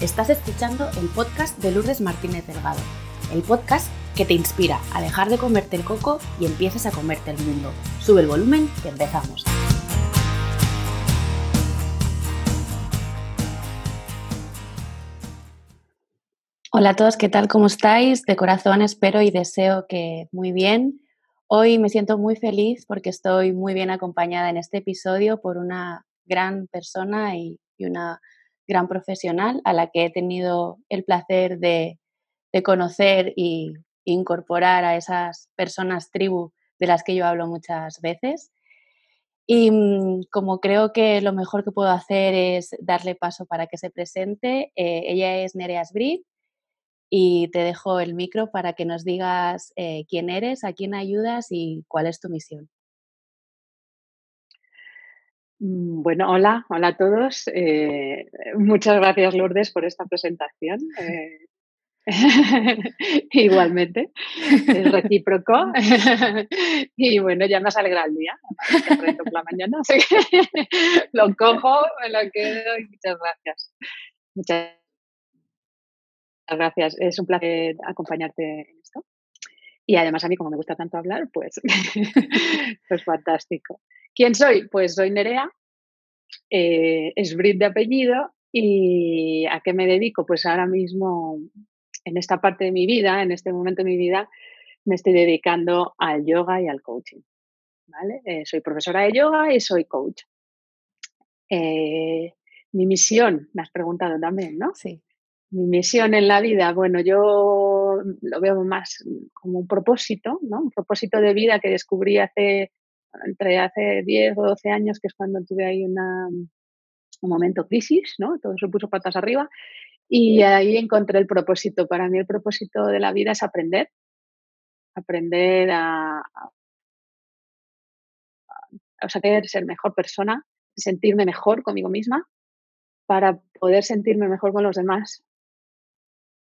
Estás escuchando el podcast de Lourdes Martínez Delgado, el podcast que te inspira a dejar de comerte el coco y empieces a comerte el mundo. Sube el volumen que empezamos. Hola a todos, ¿qué tal? ¿Cómo estáis? De corazón espero y deseo que muy bien. Hoy me siento muy feliz porque estoy muy bien acompañada en este episodio por una gran persona y, una gran profesional a la que he tenido el placer de, conocer y incorporar a esas personas tribu de las que yo hablo muchas veces. Y mm, como creo que lo mejor que puedo hacer es darle paso para que se presente, eh, ella es Nerea Sbrit y te dejo el micro para que nos digas eh, quién eres, a quién ayudas y cuál es tu misión. Mm, bueno, hola, hola a todos. Eh, muchas gracias Lourdes por esta presentación. Eh, igualmente, es recíproco. y bueno, ya me has alegrado el día. por la mañana, así que lo cojo, me lo quedo muchas gracias. Muchas gracias. Es un placer acompañarte en esto. Y además a mí, como me gusta tanto hablar, pues, pues fantástico. ¿Quién soy? Pues soy Nerea, eh, es Brit de apellido y ¿a qué me dedico? Pues ahora mismo, en esta parte de mi vida, en este momento de mi vida, me estoy dedicando al yoga y al coaching. ¿vale? Eh, soy profesora de yoga y soy coach. Eh, mi misión, me has preguntado también, ¿no? Sí. Mi misión en la vida, bueno, yo lo veo más como un propósito, ¿no? Un propósito de vida que descubrí hace entre hace 10 o 12 años, que es cuando tuve ahí una, un momento crisis, ¿no? Todo se puso patas arriba y ahí encontré el propósito. Para mí el propósito de la vida es aprender, aprender a, a, saber ser mejor persona, sentirme mejor conmigo misma para poder sentirme mejor con los demás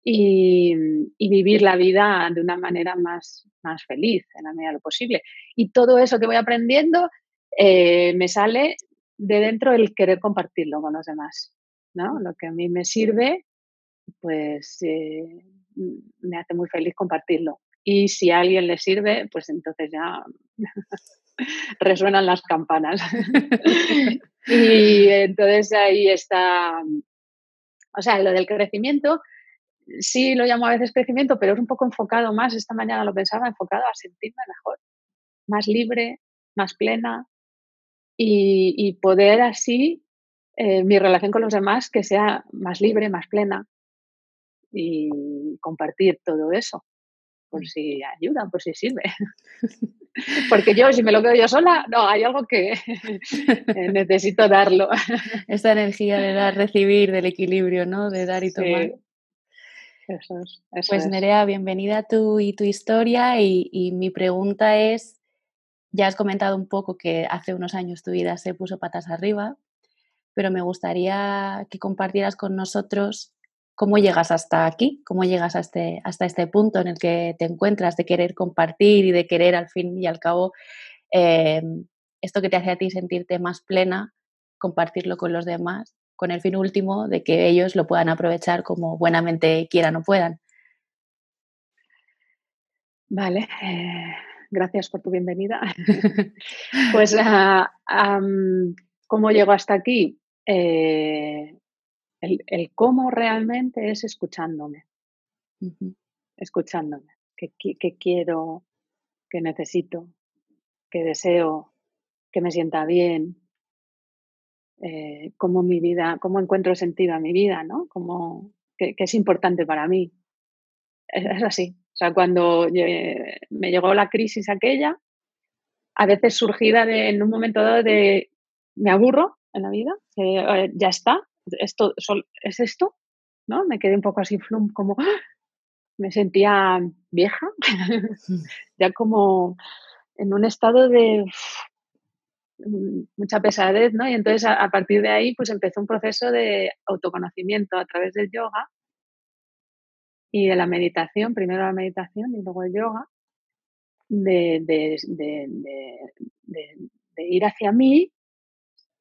y, vivir la vida de una manera más, más feliz en la medida de lo posible. Y todo eso que voy aprendiendo eh, me sale de dentro el querer compartirlo con los demás. ¿no? Lo que a mí me sirve, pues eh, me hace muy feliz compartirlo. Y si a alguien le sirve, pues entonces ya resuenan las campanas. y entonces ahí está, o sea, lo del crecimiento sí lo llamo a veces crecimiento, pero es un poco enfocado más, esta mañana lo pensaba, enfocado a sentirme mejor, más libre, más plena y, poder así eh, mi relación con los demás que sea más libre, más plena y compartir todo eso, por si ayuda, por si sirve. Porque yo, si me lo quedo yo sola, no, hay algo que necesito darlo. Esa energía de dar, recibir, del equilibrio, ¿no? De dar y tomar. Eso es, pues Nerea, bienvenida a tú y tu historia y, mi pregunta es, ya has comentado un poco que hace unos años tu vida se puso patas arriba, pero me gustaría que compartieras con nosotros cómo llegas hasta aquí, cómo llegas este, hasta este punto en el que te encuentras de querer compartir y de querer al fin y al cabo em, esto que te hace a ti sentirte más plena, compartirlo con los demás con el fin último de que ellos lo puedan aprovechar como buenamente quieran o puedan. Vale, eh, gracias por tu bienvenida. pues, ah, ¿cómo llego hasta aquí? Eh, el, cómo realmente es escuchándome. Escuchándome. ¿Qué, quiero, qué necesito, qué deseo, que me sienta bien, eh, cómo mi vida, cómo encuentro sentido a mi vida, ¿no? Como que, es importante para mí. Es, así. O sea, cuando me llegó la crisis aquella, a veces surgida de, en un momento dado de me aburro en la vida, eh, ya está, esto es esto, ¿no? Me quedé un poco así flum, como ¡ah! me sentía vieja, ya como en un estado de mucha pesadez, ¿no? Y entonces a, partir de ahí pues empezó un proceso de autoconocimiento a través del yoga y de la meditación, primero la meditación y luego el yoga, de, ir hacia mí,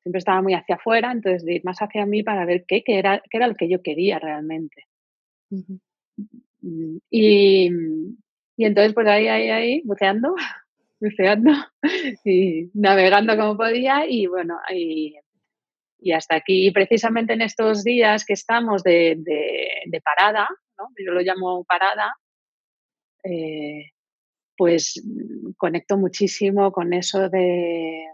siempre estaba muy hacia afuera, entonces de ir más hacia mí para ver qué, qué era, qué era lo que yo quería realmente. Y, y, entonces, pues ahí, ahí, ahí, buceando, buceando y navegando como podía y bueno, y, y hasta aquí, precisamente en estos días que estamos de, de, parada, ¿no? yo lo llamo parada, eh, pues conecto muchísimo con eso de,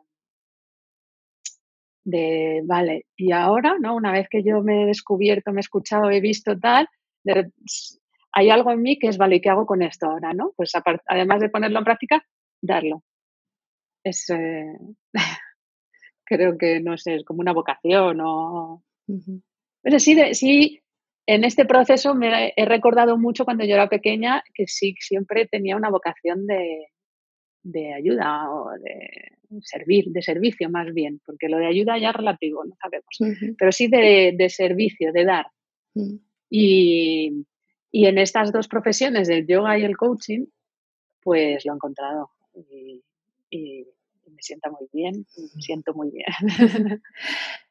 de, vale, y ahora, ¿no? Una vez que yo me he descubierto, me he escuchado, he visto tal, hay algo en mí que es, vale, ¿y qué hago con esto ahora, no? Pues además de ponerlo en práctica, darlo. Es, eh, creo que, no sé, es como una vocación o... Pero sí, sí, en este proceso me he recordado mucho cuando yo era pequeña que sí, siempre tenía una vocación de, de ayuda o de servir, de servicio más bien, porque lo de ayuda ya es relativo, no sabemos, pero sí de, de, servicio, de dar. Mm. y, y, en estas dos profesiones, del yoga y el coaching, pues lo he encontrado y, y me sienta muy bien, me siento muy bien.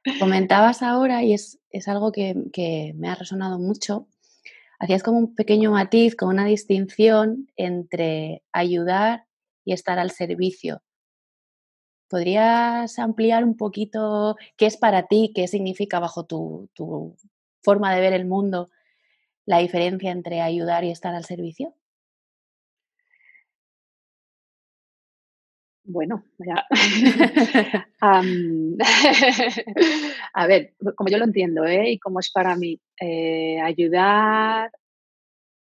Comentabas ahora, y es, es algo que, que me ha resonado mucho, hacías como un pequeño matiz, con una distinción entre ayudar y estar al servicio. ¿Podrías ampliar un poquito qué es para ti, qué significa bajo tu, forma de ver el mundo la diferencia entre ayudar y estar al servicio? Bueno, ya. a ver, como yo lo entiendo, ¿eh? Y como es para mí, eh, ayudar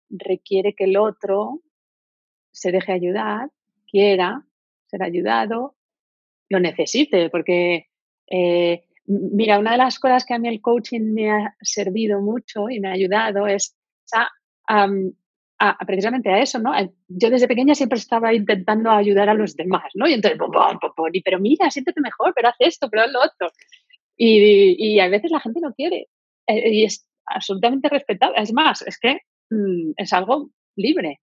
requiere que el otro se deje ayudar quiera ser ayudado, lo necesite, porque eh, mira, una de las cosas que a mí el coaching me ha servido mucho y me ha ayudado es precisamente a eso, ¿no? Yo desde pequeña siempre estaba intentando ayudar a los demás, ¿no? Y entonces, pero mira, siéntete mejor, pero haz esto, pero haz lo otro. Y, y a veces la gente no quiere. Eh, y es absolutamente respetable. Es más, es que mm, es algo libre.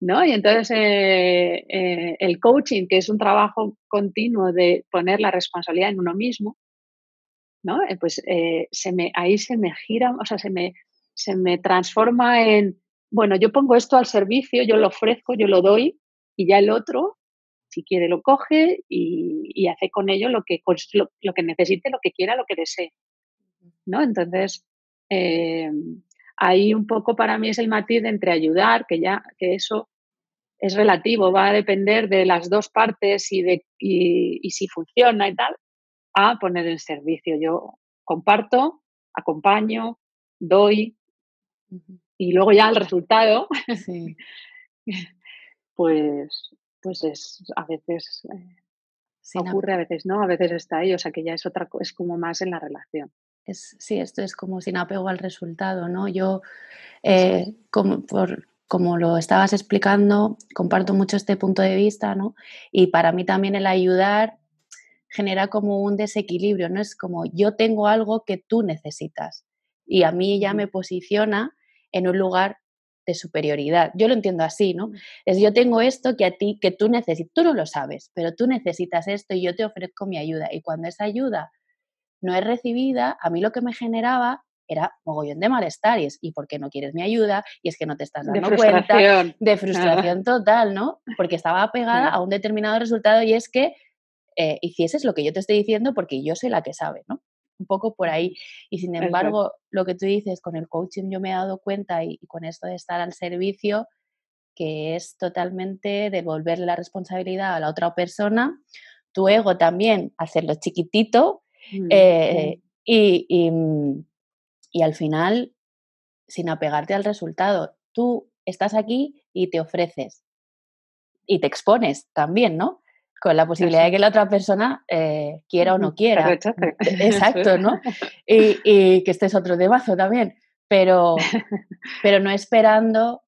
¿no? Y entonces eh, eh, el coaching, que es un trabajo continuo de poner la responsabilidad en uno mismo, ¿no? Pues se me, ahí se me gira, o sea, se me, se me transforma en, bueno, yo pongo esto al servicio, yo lo ofrezco, yo lo doy y ya el otro, si quiere, lo coge y, hace con ello lo que, lo, que necesite, lo que quiera, lo que desee, ¿no? Entonces, ahí un poco para mí es el matiz entre ayudar, que ya, que eso es relativo, va a depender de las dos partes y de y, si funciona y tal, a poner en servicio. Yo comparto, acompaño, doy y luego ya el resultado, pues, pues es a veces eh, ocurre, a veces no, a veces está ahí, o sea que ya es otra, es como más en la relación sí, esto es como sin apego al resultado, ¿no? Yo, eh, como, por, como lo estabas explicando, comparto mucho este punto de vista, ¿no? Y para mí también el ayudar genera como un desequilibrio, ¿no? Es como yo tengo algo que tú necesitas y a mí ya me posiciona en un lugar de superioridad. Yo lo entiendo así, ¿no? Es yo tengo esto que a ti, que tú necesitas, tú no lo sabes, pero tú necesitas esto y yo te ofrezco mi ayuda. Y cuando esa ayuda no es recibida, a mí lo que me generaba era mogollón de malestar y es, ¿y por qué no quieres mi ayuda? Y es que no te estás dando cuenta de frustración total, ¿no? Porque estaba pegada a un determinado resultado y es que eh, hicieses lo que yo te estoy diciendo porque yo soy la que sabe, ¿no? Un poco por ahí. Y sin embargo, lo que tú dices con el coaching yo me he dado cuenta y, con esto de estar al servicio, que es totalmente devolverle la responsabilidad a la otra persona, tu ego también, hacerlo chiquitito, Mm, eh, y, mm, y, al final, sin apegarte al resultado, tú estás aquí y te ofreces y te expones también, ¿no? Con la posibilidad de que la otra persona eh, quiera o no quiera. Exacto, ¿no? Y, y, que este es otro debazo también, pero, pero no esperando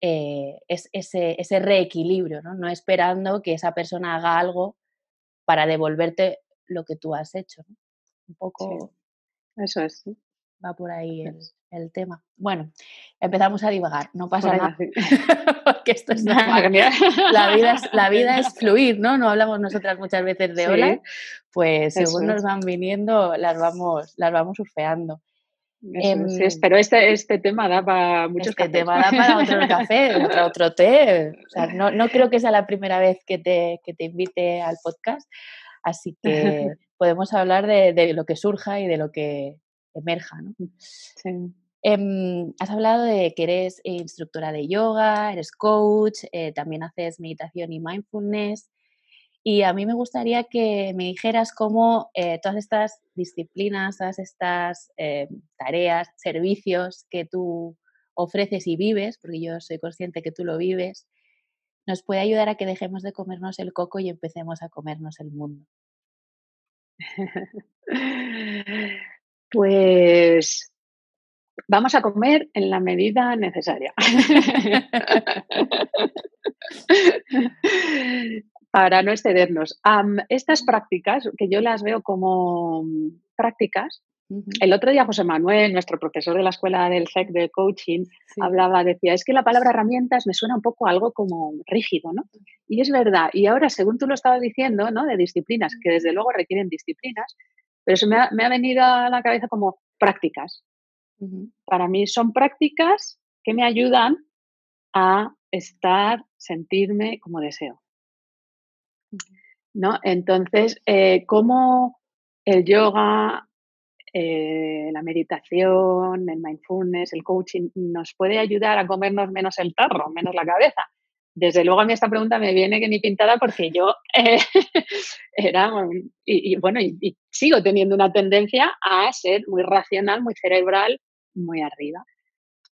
eh, ese, ese reequilibrio, ¿no? No esperando que esa persona haga algo para devolverte lo que tú has hecho. Un poco... Eso es. Va por ahí el, tema. Bueno, empezamos a divagar, no pasa nada, porque esto es La vida es, la vida es fluir, ¿no? No hablamos nosotras muchas veces de olas, pues según nos van viniendo las vamos, las vamos surfeando. Em, pero este, este tema da para muchos este tema da para otro café, otro, otro té. O sea, no, no, creo que sea la primera vez que te, que te invite al podcast, así que podemos hablar de, de, lo que surja y de lo que emerja. ¿no? Sí. Em, has hablado de que eres instructora de yoga, eres coach, eh, también haces meditación y mindfulness. Y a mí me gustaría que me dijeras cómo eh, todas estas disciplinas, todas estas eh, tareas, servicios que tú ofreces y vives, porque yo soy consciente que tú lo vives, nos puede ayudar a que dejemos de comernos el coco y empecemos a comernos el mundo. Pues vamos a comer en la medida necesaria. para no excedernos. estas prácticas, que yo las veo como prácticas, el otro día José Manuel, nuestro profesor de la escuela del CEC de coaching, hablaba, decía, es que la palabra herramientas me suena un poco algo como rígido, ¿no? Y es verdad. Y ahora, según tú lo estabas diciendo, ¿no? De disciplinas, que desde luego requieren disciplinas, pero eso me ha, venido a la cabeza como prácticas. Para mí son prácticas que me ayudan a estar, sentirme como deseo. ¿no? Entonces, eh, ¿cómo el yoga, eh, la meditación, el mindfulness, el coaching nos puede ayudar a comernos menos el tarro, menos la cabeza? Desde luego a mí esta pregunta me viene que ni pintada porque yo eh, era, y, bueno, y, sigo teniendo una tendencia a ser muy racional, muy cerebral, muy arriba.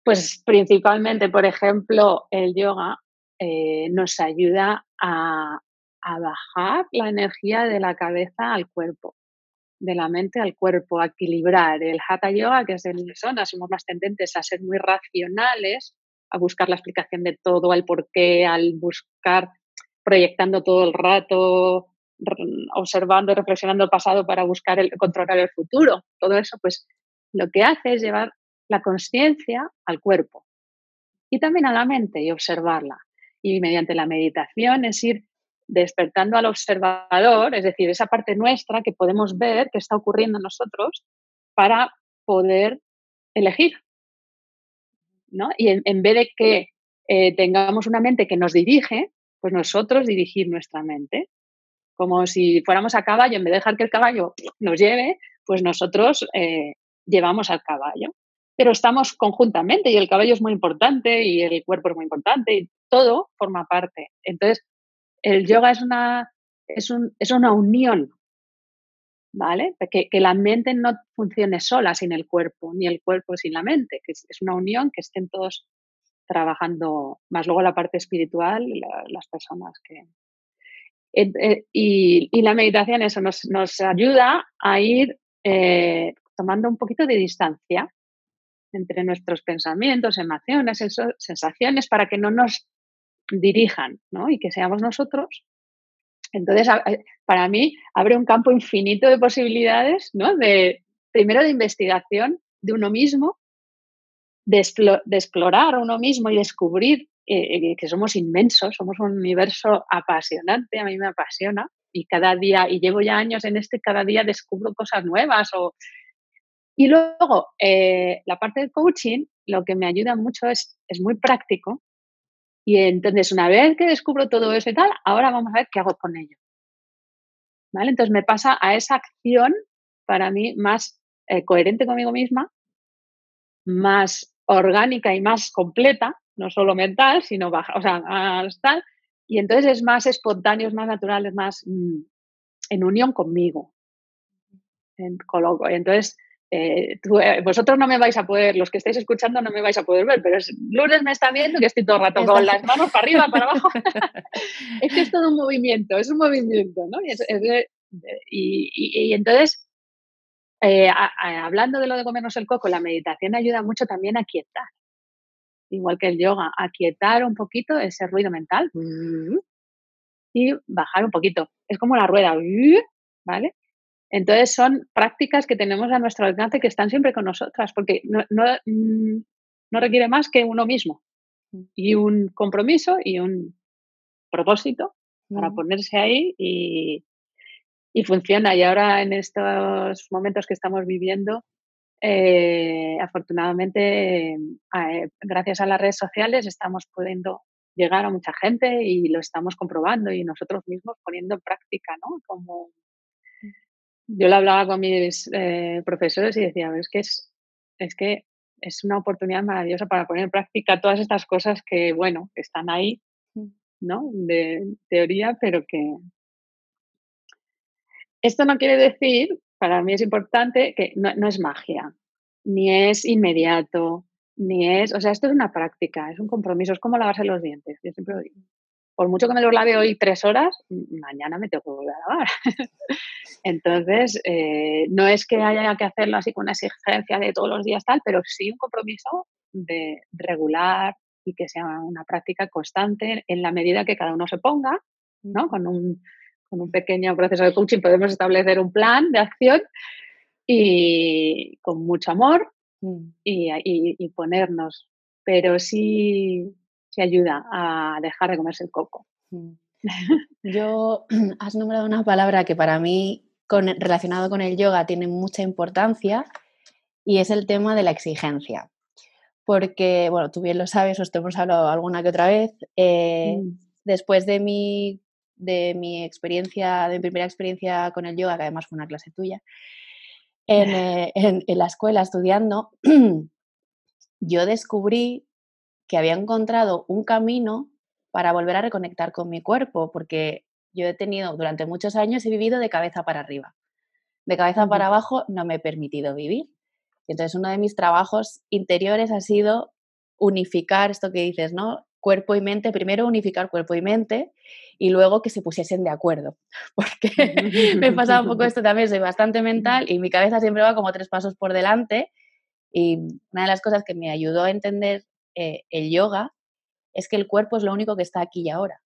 Pues principalmente, por ejemplo, el yoga nos ayuda a, a bajar la energía de la cabeza al cuerpo, de la mente al cuerpo, a equilibrar. El Hatha Yoga, que es de personas, somos más tendentes a ser muy racionales, a buscar la explicación de todo, al porqué, al buscar, proyectando todo el rato, observando, reflexionando el pasado para buscar el, controlar el futuro. Todo eso, pues lo que hace es llevar la conciencia al cuerpo y también a la mente y observarla. Y mediante la meditación es ir despertando al observador, es decir, esa parte nuestra que podemos ver que está ocurriendo en nosotros para poder elegir. ¿No? Y en, vez de que eh, tengamos una mente que nos dirige, pues nosotros dirigir nuestra mente. Como si fuéramos a caballo, en vez de dejar que el caballo nos lleve, pues nosotros eh, llevamos al caballo. Pero estamos conjuntamente y el caballo es muy importante y el cuerpo es muy importante y todo forma parte. Entonces, el yoga es una, es, un, es una unión, ¿vale? Que, que, la mente no funcione sola sin el cuerpo, ni el cuerpo sin la mente, que es, una unión que estén todos trabajando, más luego la parte espiritual, las personas que... Eh, y, y, la meditación eso nos, nos ayuda a ir eh, tomando un poquito de distancia entre nuestros pensamientos, emociones, sensaciones, para que no nos dirijan, ¿no? Y que seamos nosotros. Entonces, eh, para mí, abre un campo infinito de posibilidades, ¿no? De, primero de investigación de uno mismo, de, explorar uno mismo y descubrir eh, eh, que somos inmensos, somos un universo apasionante, a mí me apasiona y cada día, y llevo ya años en este, cada día descubro cosas nuevas. Y luego, la parte del coaching, lo que me ayuda mucho es, es muy práctico, y entonces, una vez que descubro todo eso y tal, ahora vamos a ver qué hago con ello. ¿Vale? Entonces me pasa a esa acción para mí más eh, coherente conmigo misma, más orgánica y más completa, no solo mental, sino baja, o sea, tal. Y entonces es más espontáneo, es más natural, es más mm, en unión conmigo. Entonces eh, eh, vosotros no me vais a poder, los que estáis escuchando no me vais a poder ver, pero es, Lourdes me está viendo que estoy todo el rato con las manos para arriba, para abajo. es que es todo un movimiento, es un movimiento, ¿no? Y, entonces, eh, hablando de lo de comernos el coco, la meditación ayuda mucho también a quietar, igual que el yoga, a quietar un poquito ese ruido mental y bajar un poquito. Es como la rueda, ¿vale? Entonces son prácticas que tenemos a nuestro alcance que están siempre con nosotras, porque no, no, mm, no requiere más que uno mismo y un compromiso y un propósito para ponerse ahí y, y funciona. Y ahora en estos momentos que estamos viviendo, eh, afortunadamente, eh, gracias a las redes sociales, estamos pudiendo llegar a mucha gente y lo estamos comprobando y nosotros mismos poniendo en práctica, ¿no? Como yo lo hablaba con mis eh, profesores y decía, es que es, es que es una oportunidad maravillosa para poner en práctica todas estas cosas que, bueno, están ahí, ¿no? De teoría, pero que... Esto no quiere decir, para mí es importante, que no, no es magia, ni es inmediato, ni es, o sea, esto es una práctica, es un compromiso, es como lavarse los dientes, yo siempre lo digo por mucho que me lo lave hoy tres horas, mañana me tengo que volver a lavar. Entonces, eh, no es que haya que hacerlo así con una exigencia de todos los días tal, pero sí un compromiso de regular y que sea una práctica constante en la medida que cada uno se ponga, ¿no? Con un, con un pequeño proceso de coaching podemos establecer un plan de acción y con mucho amor mm. y, y ponernos. Pero sí, se ayuda a dejar de comerse el coco. Mm. Yo has nombrado una palabra que para mí con, relacionado con el yoga tiene mucha importancia y es el tema de la exigencia. Porque, bueno, tú bien lo sabes, os te hemos hablado alguna que otra vez. Eh, mm. Después de mi, de mi experiencia, de mi primera experiencia con el yoga, que además fue una clase tuya, en, eh, en la escuela estudiando, yo descubrí que había encontrado un camino para volver a reconectar con mi cuerpo, porque yo he tenido, durante muchos años he vivido de cabeza para arriba. De cabeza para abajo no me he permitido vivir. Entonces uno de mis trabajos interiores ha sido unificar esto que dices, ¿no? Cuerpo y mente, primero unificar cuerpo y mente y luego que se pusiesen de acuerdo. Porque me pasado un poco esto también, soy bastante mental y mi cabeza siempre va como tres pasos por delante. Y una de las cosas que me ayudó a entender eh, el yoga es que el cuerpo es lo único que está aquí y ahora.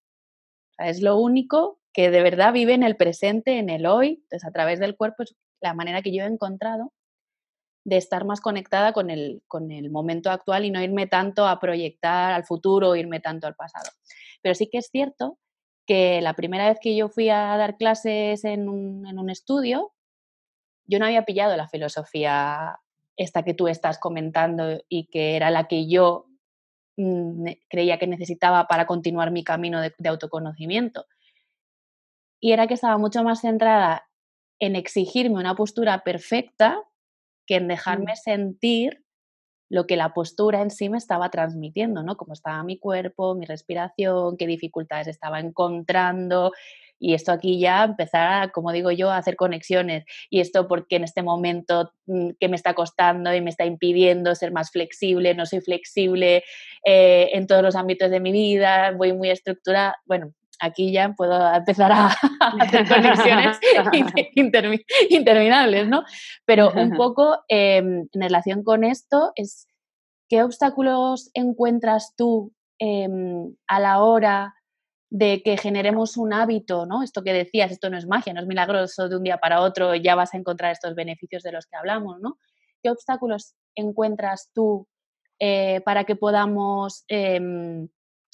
es lo único que de verdad vive en el presente, en el hoy. Entonces, a través del cuerpo es la manera que yo he encontrado de estar más conectada con el, con el momento actual y no irme tanto a proyectar al futuro o irme tanto al pasado. Pero sí que es cierto que la primera vez que yo fui a dar clases en un, en un estudio, yo no había pillado la filosofía esta que tú estás comentando y que era la que yo creía que necesitaba para continuar mi camino de, autoconocimiento. Y era que estaba mucho más centrada en exigirme una postura perfecta que en dejarme sentir lo que la postura en sí me estaba transmitiendo, ¿no? Cómo estaba mi cuerpo, mi respiración, qué dificultades estaba encontrando, y esto aquí ya empezar, como digo yo, a hacer conexiones. Y esto porque en este momento mm, que me está costando y me está impidiendo ser más flexible, no soy flexible eh, en todos los ámbitos de mi vida, voy muy estructurada. Bueno, aquí ya puedo empezar a, hacer conexiones interminables, ¿no? Pero un poco em, en relación con esto es, ¿qué obstáculos encuentras tú em, a la hora de que generemos un hábito, ¿no? Esto que decías, esto no es magia, no es milagroso de un día para otro, ya vas a encontrar estos beneficios de los que hablamos, ¿no? ¿Qué obstáculos encuentras tú eh, para que podamos em,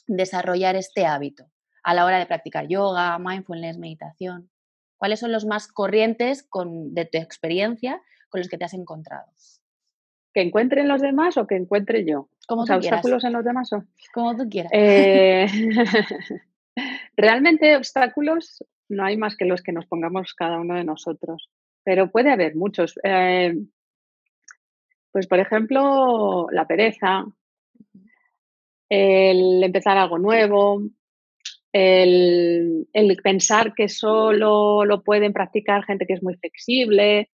desarrollar este hábito a la hora de practicar yoga, mindfulness, meditación? ¿Cuáles son los más corrientes con, de tu experiencia con los que te has encontrado? ¿Que encuentren los demás o que encuentre yo? Como obstáculos en los demás o? Como tú quieras. Eh, Realmente obstáculos no hay más que los que nos pongamos cada uno de nosotros, pero puede haber muchos. Eh, pues por ejemplo, la pereza, el empezar algo nuevo, el, pensar que solo lo pueden practicar gente que es muy flexible.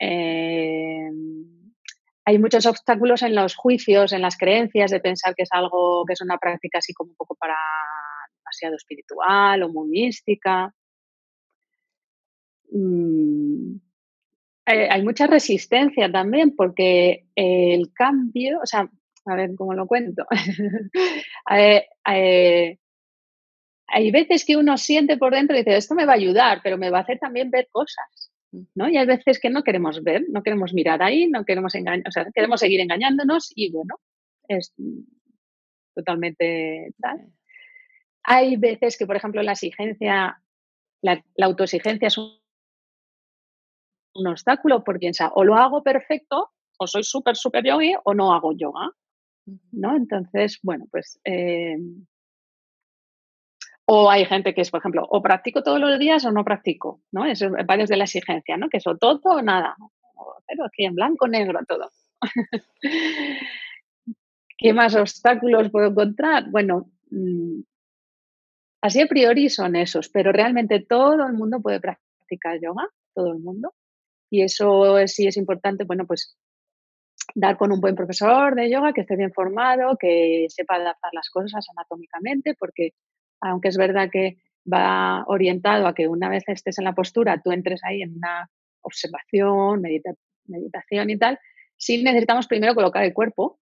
Eh, hay muchos obstáculos en los juicios, en las creencias de pensar que es algo, que es una práctica así como un poco para demasiado espiritual o muy mística. Mm, eh, hay mucha resistencia también porque el cambio, o sea, a ver cómo lo cuento. Eh, eh, hay veces que uno siente por dentro y dice, esto me va a ayudar, pero me va a hacer también ver cosas. ¿no? Y hay veces que no queremos ver, no queremos mirar ahí, no queremos engañar, o sea, queremos seguir engañándonos y bueno, es totalmente tal. Hay veces que, por ejemplo, la exigencia, la, autoexigencia es un, obstáculo por piensa, o lo hago perfecto, o soy súper, súper yogi, o no hago yoga. ¿no? Entonces, bueno, pues... Eh, o hay gente que es, por ejemplo, o practico todos los días o no practico, ¿no? Eso va desde la exigencia, ¿no? Que eso todo o nada. Pero aquí en blanco, negro, todo. ¿Qué más obstáculos puedo encontrar? Bueno, mm, así a priori son esos, pero realmente todo el mundo puede practicar yoga, todo el mundo. Y eso sí es importante, bueno, pues dar con un buen profesor de yoga que esté bien formado, que sepa adaptar las cosas anatómicamente, porque aunque es verdad que va orientado a que una vez estés en la postura, tú entres ahí en una observación, meditación y tal, sí necesitamos primero colocar el cuerpo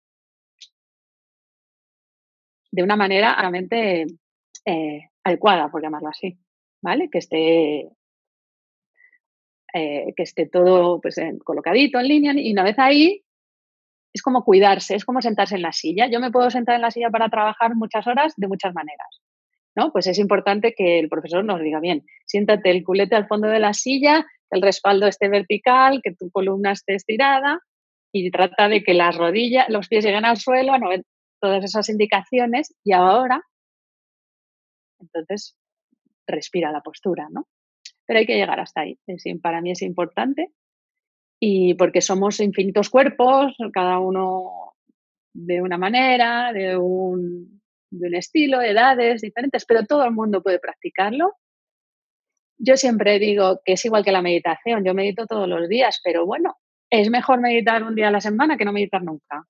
de una manera realmente eh, adecuada, por llamarlo así, ¿vale? Que esté, eh, que esté todo pues, colocadito en línea y una vez ahí es como cuidarse, es como sentarse en la silla. Yo me puedo sentar en la silla para trabajar muchas horas de muchas maneras. ¿no? Pues es importante que el profesor nos diga, bien, siéntate el culete al fondo de la silla, que el respaldo esté vertical, que tu columna esté estirada y trata de que las rodillas, los pies lleguen al suelo, no, todas esas indicaciones y ahora, entonces, respira la postura, ¿no? Pero hay que llegar hasta ahí. para mí es importante y porque somos infinitos cuerpos, cada uno de una manera, de un, de un estilo, edades diferentes, pero todo el mundo puede practicarlo. Yo siempre digo que es igual que la meditación, yo medito todos los días, pero bueno, es mejor meditar un día a la semana que no meditar nunca.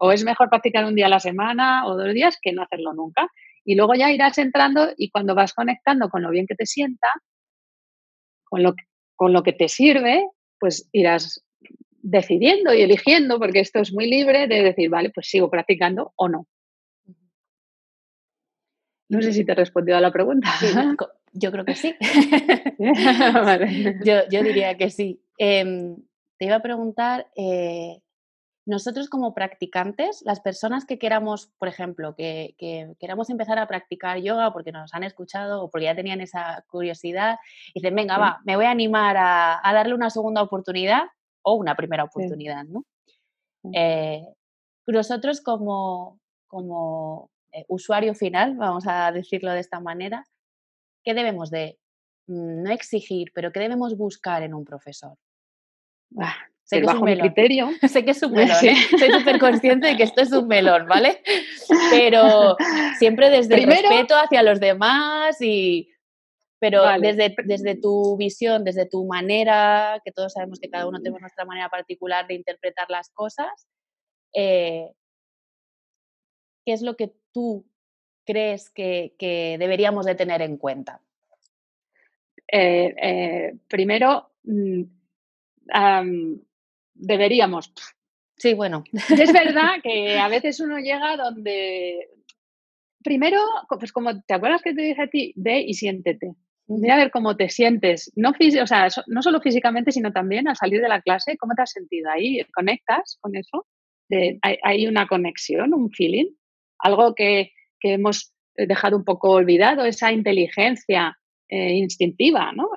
O es mejor practicar un día a la semana o dos días que no hacerlo nunca. Y luego ya irás entrando y cuando vas conectando con lo bien que te sienta, con lo, con lo que te sirve, pues irás decidiendo y eligiendo, porque esto es muy libre de decir, vale, pues sigo practicando o no. No sé si te he respondido a la pregunta. yo creo que sí. yo, diría que sí. Em, te iba a preguntar, eh, nosotros como practicantes, las personas que queramos, por ejemplo, que, queramos empezar a practicar yoga porque nos han escuchado o porque ya tenían esa curiosidad, dicen, venga, va, me voy a animar a, darle una segunda oportunidad o una primera oportunidad, ¿no? Eh, nosotros como, como eh, usuario final, vamos a decirlo de esta manera, ¿qué debemos de, mm, no exigir, pero qué debemos buscar en un profesor? sé que es un melón. criterio. sé que es un melón, ¿eh? Soy súper consciente de que esto es un melón, ¿vale? Pero siempre desde el respeto hacia los demás y... Pero desde, desde tu visión, desde tu manera, que todos sabemos que cada uno tenemos nuestra manera particular de interpretar las cosas, eh, ¿qué es lo que tú crees que, deberíamos de tener en cuenta? Eh, eh, primero, mm, deberíamos. Sí, bueno. Es verdad que a veces uno llega donde... Primero, pues como te acuerdas que te dije a ti, ve y siéntete. Ve a ver cómo te sientes, no, o sea, no solo físicamente, sino también al salir de la clase, cómo te has sentido ahí, conectas con eso, hay, una conexión, un feeling, algo que, hemos dejado un poco olvidado, esa inteligencia eh, instintiva, ¿no?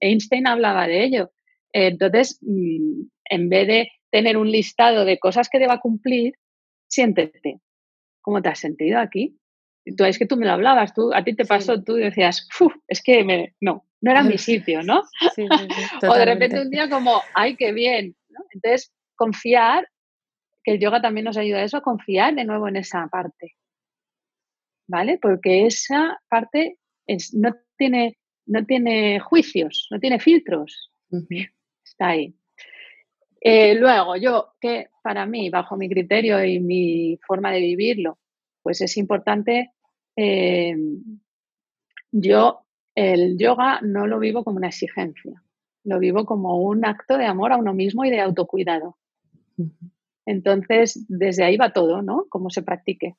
Einstein hablaba de ello. Entonces, mm, en vez de tener un listado de cosas que deba cumplir, siéntete. ¿Cómo te has sentido aquí? Tú, es que tú me lo hablabas, tú, a ti te pasó, tú decías, es que me, no, no era mi sitio, ¿no? o de repente un día como, ay, qué bien. Entonces, confiar, que el yoga también nos ayuda a eso, confiar de nuevo en esa parte. ¿Vale? Porque esa parte es, no, tiene, no tiene juicios, no tiene filtros. Está ahí. Eh, luego, yo, que para mí, bajo mi criterio y mi forma de vivirlo, pues es importante, eh, yo el yoga no lo vivo como una exigencia, lo vivo como un acto de amor a uno mismo y de autocuidado. Entonces, desde ahí va todo, ¿no? Cómo se practique.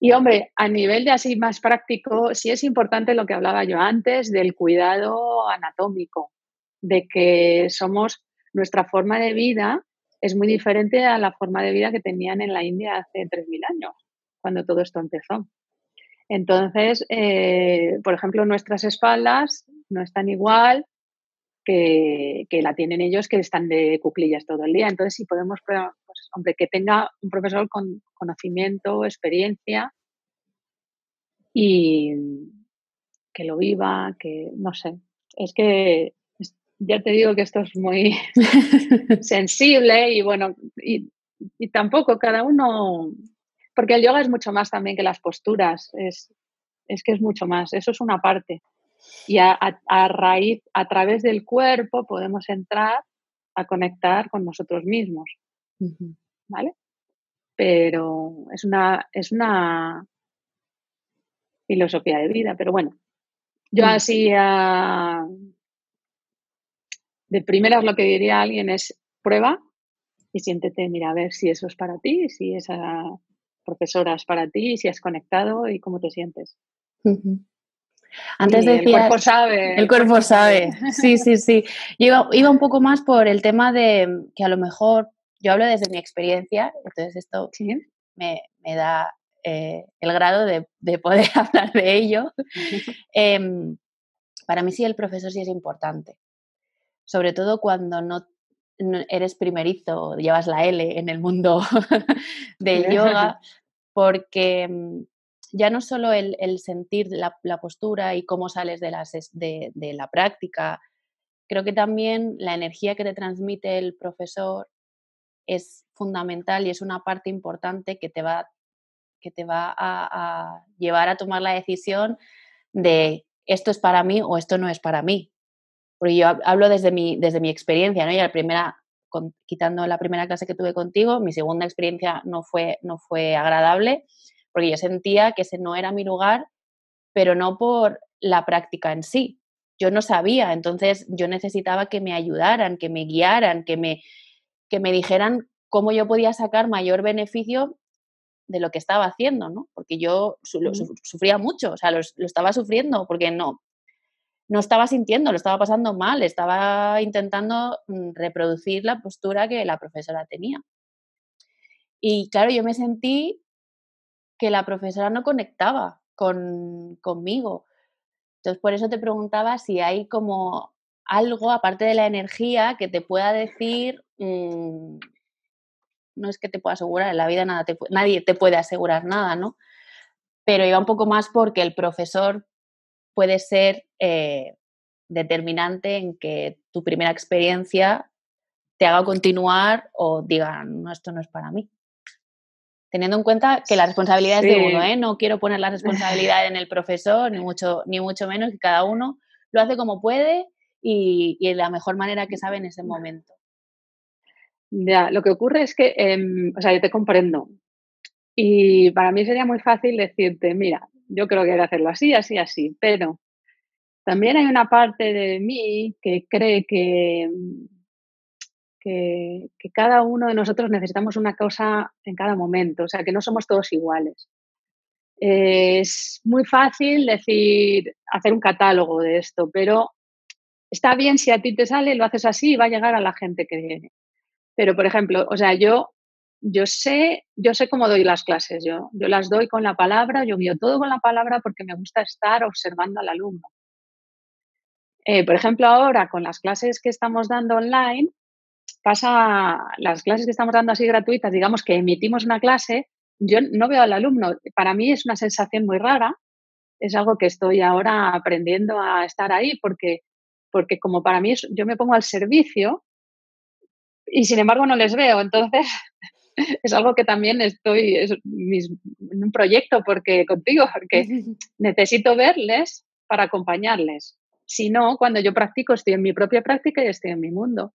Y hombre, a nivel de así más práctico, sí es importante lo que hablaba yo antes del cuidado anatómico, de que somos, nuestra forma de vida es muy diferente a la forma de vida que tenían en la India hace 3.000 años, cuando todo esto empezó. Entonces, eh, por ejemplo, nuestras espaldas no están igual que, la tienen ellos que están de cuclillas todo el día. Entonces, si podemos, pues, hombre, que tenga un profesor con conocimiento, experiencia y que lo viva, que no sé. Es que ya te digo que esto es muy sensible y bueno, y, tampoco cada uno, porque el yoga es mucho más también que las posturas, es, es que es mucho más, eso es una parte. Y a, raíz, a través del cuerpo podemos entrar a conectar con nosotros mismos. ¿Vale? Pero es una, es una filosofía de vida, pero bueno, yo mm. así de primeras lo que diría alguien es prueba y siéntete, mira, a ver si eso es para ti, si esa profesora es para ti, si has conectado y cómo te sientes. Antes decías, el cuerpo sabe. El cuerpo sabe. Sí, sí, sí. Yo iba, un poco más por el tema de que a lo mejor, yo hablo desde mi experiencia, entonces esto me, da eh, el grado de, poder hablar de ello. Em, para mí sí el profesor sí es importante, sobre todo cuando no, eres primerizo, llevas la L en el mundo del yoga, porque mm, ya no solo el, sentir la, postura y cómo sales de, las, de, la práctica, creo que también la energía que te transmite el profesor es fundamental y es una parte importante que te va, que te va a, llevar a tomar la decisión de esto es para mí o esto no es para mí. Porque yo hablo desde mi, desde mi experiencia, ¿no? Y la primera, quitando la primera clase que tuve contigo, mi segunda experiencia no fue, no fue agradable porque yo sentía que ese no era mi lugar, pero no por la práctica en sí. Yo no sabía, entonces yo necesitaba que me ayudaran, que me guiaran, que me, que me dijeran cómo yo podía sacar mayor beneficio de lo que estaba haciendo, ¿no? Porque yo sufría mucho, o sea, lo, estaba sufriendo porque no, no estaba sintiendo, lo estaba pasando mal, estaba intentando mm, reproducir la postura que la profesora tenía. Y claro, yo me sentí que la profesora no conectaba con, conmigo. Entonces, por eso te preguntaba si hay como algo, aparte de la energía, que te pueda decir, mm, no es que te pueda asegurar, en la vida nada nadie te puede asegurar nada, ¿no? Pero iba un poco más porque el profesor puede ser eh, determinante en que tu primera experiencia te haga continuar o diga, no, esto no es para mí teniendo en cuenta que la responsabilidad es de uno, ¿eh? No quiero poner la responsabilidad en el profesor, ni mucho, ni mucho menos, que cada uno lo hace como puede y, y de la mejor manera que sabe en ese momento. Ya, lo que ocurre es que, em, o sea, yo te comprendo. Y para mí sería muy fácil decirte, mira, yo creo que hay que hacerlo así, así, así, pero también hay una parte de mí que cree que que, cada uno de nosotros necesitamos una cosa en cada momento, o sea, que no somos todos iguales. Es muy fácil decir, hacer un catálogo de esto, pero está bien si a ti te sale, lo haces así y va a llegar a la gente que viene. Pero, por ejemplo, o sea, yo, yo, sé, yo sé cómo doy las clases, yo, yo las doy con la palabra, yo guío todo con la palabra porque me gusta estar observando al alumno. Eh, por ejemplo, ahora con las clases que estamos dando online, pasa, las clases que estamos dando así gratuitas, digamos que emitimos una clase, yo no veo al alumno. Para mí es una sensación muy rara, es algo que estoy ahora aprendiendo a estar ahí porque, porque como para mí yo me pongo al servicio y sin embargo no les veo. Entonces es algo que también estoy en un proyecto porque contigo, porque necesito verles para acompañarles. Si no, cuando yo practico, estoy en mi propia práctica y estoy en mi mundo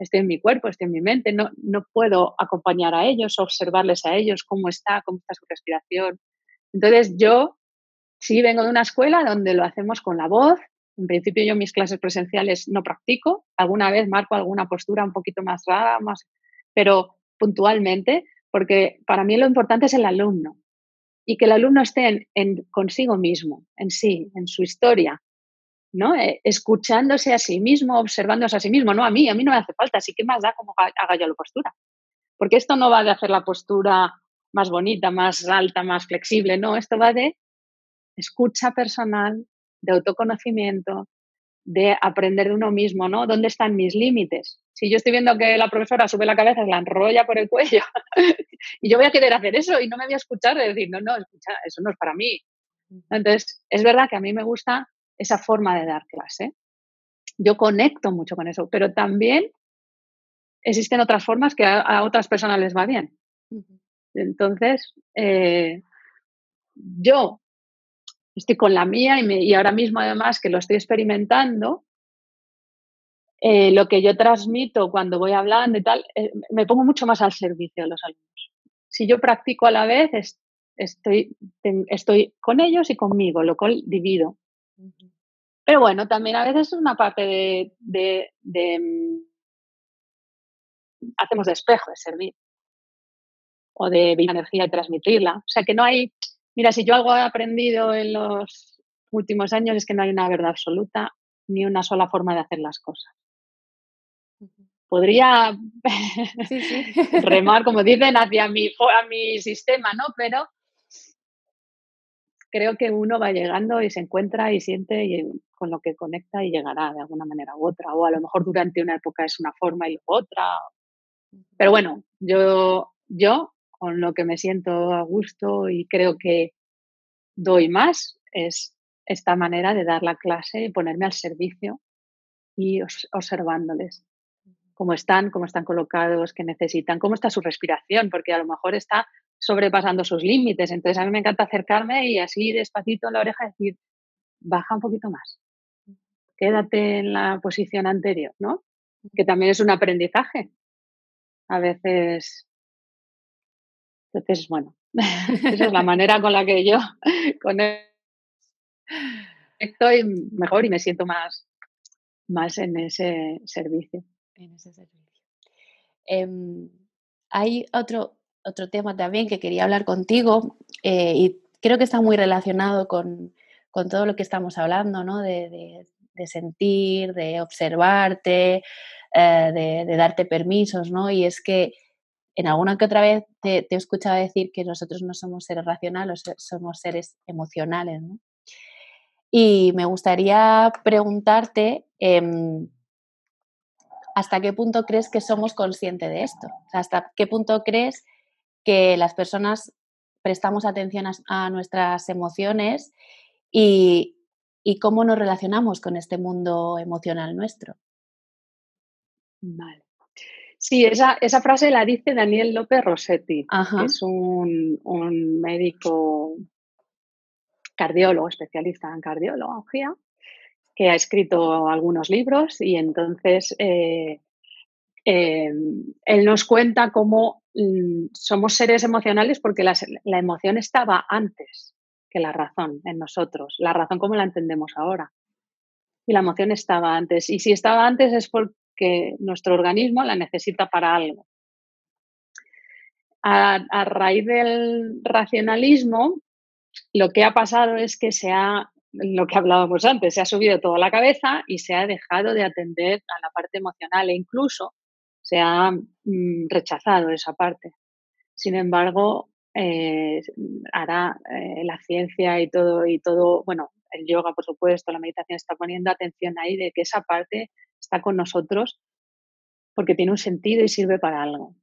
estoy en mi cuerpo, estoy en mi mente, no, no puedo acompañar a ellos, observarles a ellos, cómo está, cómo está su respiración. Entonces yo sí vengo de una escuela donde lo hacemos con la voz. En principio yo mis clases presenciales no practico, alguna vez marco alguna postura un poquito más rara, más, pero puntualmente, porque para mí lo importante es el alumno. y que el alumno esté en, consigo mismo, en sí, en su historia, ¿no? Eh, escuchándose a sí mismo, observándose a sí mismo, no a mí, a mí no me hace falta, así que más da como haga yo la postura. Porque esto no va de hacer la postura más bonita, más alta, más flexible, no, esto va de escucha personal, de autoconocimiento, de aprender de uno mismo, ¿no? ¿Dónde están mis límites? Si yo estoy viendo que la profesora sube la cabeza, la enrolla por el cuello y yo voy a querer hacer eso y no me voy a escuchar y decir, no, no, escucha, eso no es para mí. Entonces, es verdad que a mí me gusta esa forma de dar clase. Yo conecto mucho con eso, pero también existen otras formas que a, otras personas les va bien. Entonces, eh, yo estoy con la mía y, ahora mismo además que lo estoy experimentando, eh, lo que yo transmito cuando voy hablando y tal, eh, me pongo mucho más al servicio de los alumnos. Si yo practico a la vez, estoy, estoy con ellos y conmigo, lo cual divido. Pero bueno, también a veces es una parte de, de, mm, hacemos de espejo, de servir o de energía y transmitirla. O sea que no hay Mira, si yo algo he aprendido en los últimos años es que no hay una verdad absoluta ni una sola forma de hacer las cosas. Podría remar, como dicen, hacia mi, a mi sistema, ¿no? Pero creo que uno va llegando y se encuentra y siente y con lo que conecta y llegará de alguna manera u otra. O a lo mejor durante una época es una forma y otra. Pero bueno, yo, yo con lo que me siento a gusto y creo que doy más es esta manera de dar la clase y ponerme al servicio y observándoles cómo están, cómo están colocados, qué necesitan, cómo está su respiración, porque a lo mejor está sobrepasando sus límites. Entonces a mí me encanta acercarme y así despacito en la oreja decir, baja un poquito más, quédate en la posición anterior, ¿no? Que también es un aprendizaje. A veces entonces, bueno, esa es la manera con la que yo estoy mejor y me siento más, más en ese servicio. En ese servicio. Em, hay otro, otro tema también que quería hablar contigo eh, y creo que está muy relacionado con, todo lo que estamos hablando, ¿no? De, sentir, de observarte, eh, de, de, darte permisos, ¿no? Y es que en alguna que otra vez te, he escuchado decir que nosotros no somos seres racionales, somos seres emocionales. ¿no? Y me gustaría preguntarte em, hasta qué punto crees que somos conscientes de esto. hasta qué punto crees que las personas prestamos atención a, nuestras emociones y, y, cómo nos relacionamos con este mundo emocional nuestro. Vale. Sí, esa, esa frase la dice Daniel López Rossetti, que es un, médico cardiólogo, especialista en cardiología, que ha escrito algunos libros y entonces eh, em, él nos cuenta cómo mm, somos seres emocionales porque la, emoción estaba antes que la razón en nosotros, la razón como la entendemos ahora. Y la emoción estaba antes. Y si estaba antes es por, que nuestro organismo la necesita para algo. A, raíz del racionalismo, lo que ha pasado es que se ha, lo que hablábamos antes, se ha subido toda la cabeza y se ha dejado de atender a la parte emocional e incluso se ha mm, rechazado esa parte. Sin embargo, eh, hará eh, la ciencia y todo, y todo, bueno, el yoga, por supuesto, la meditación está poniendo atención ahí de que esa parte está con nosotros porque tiene un sentido y sirve para algo.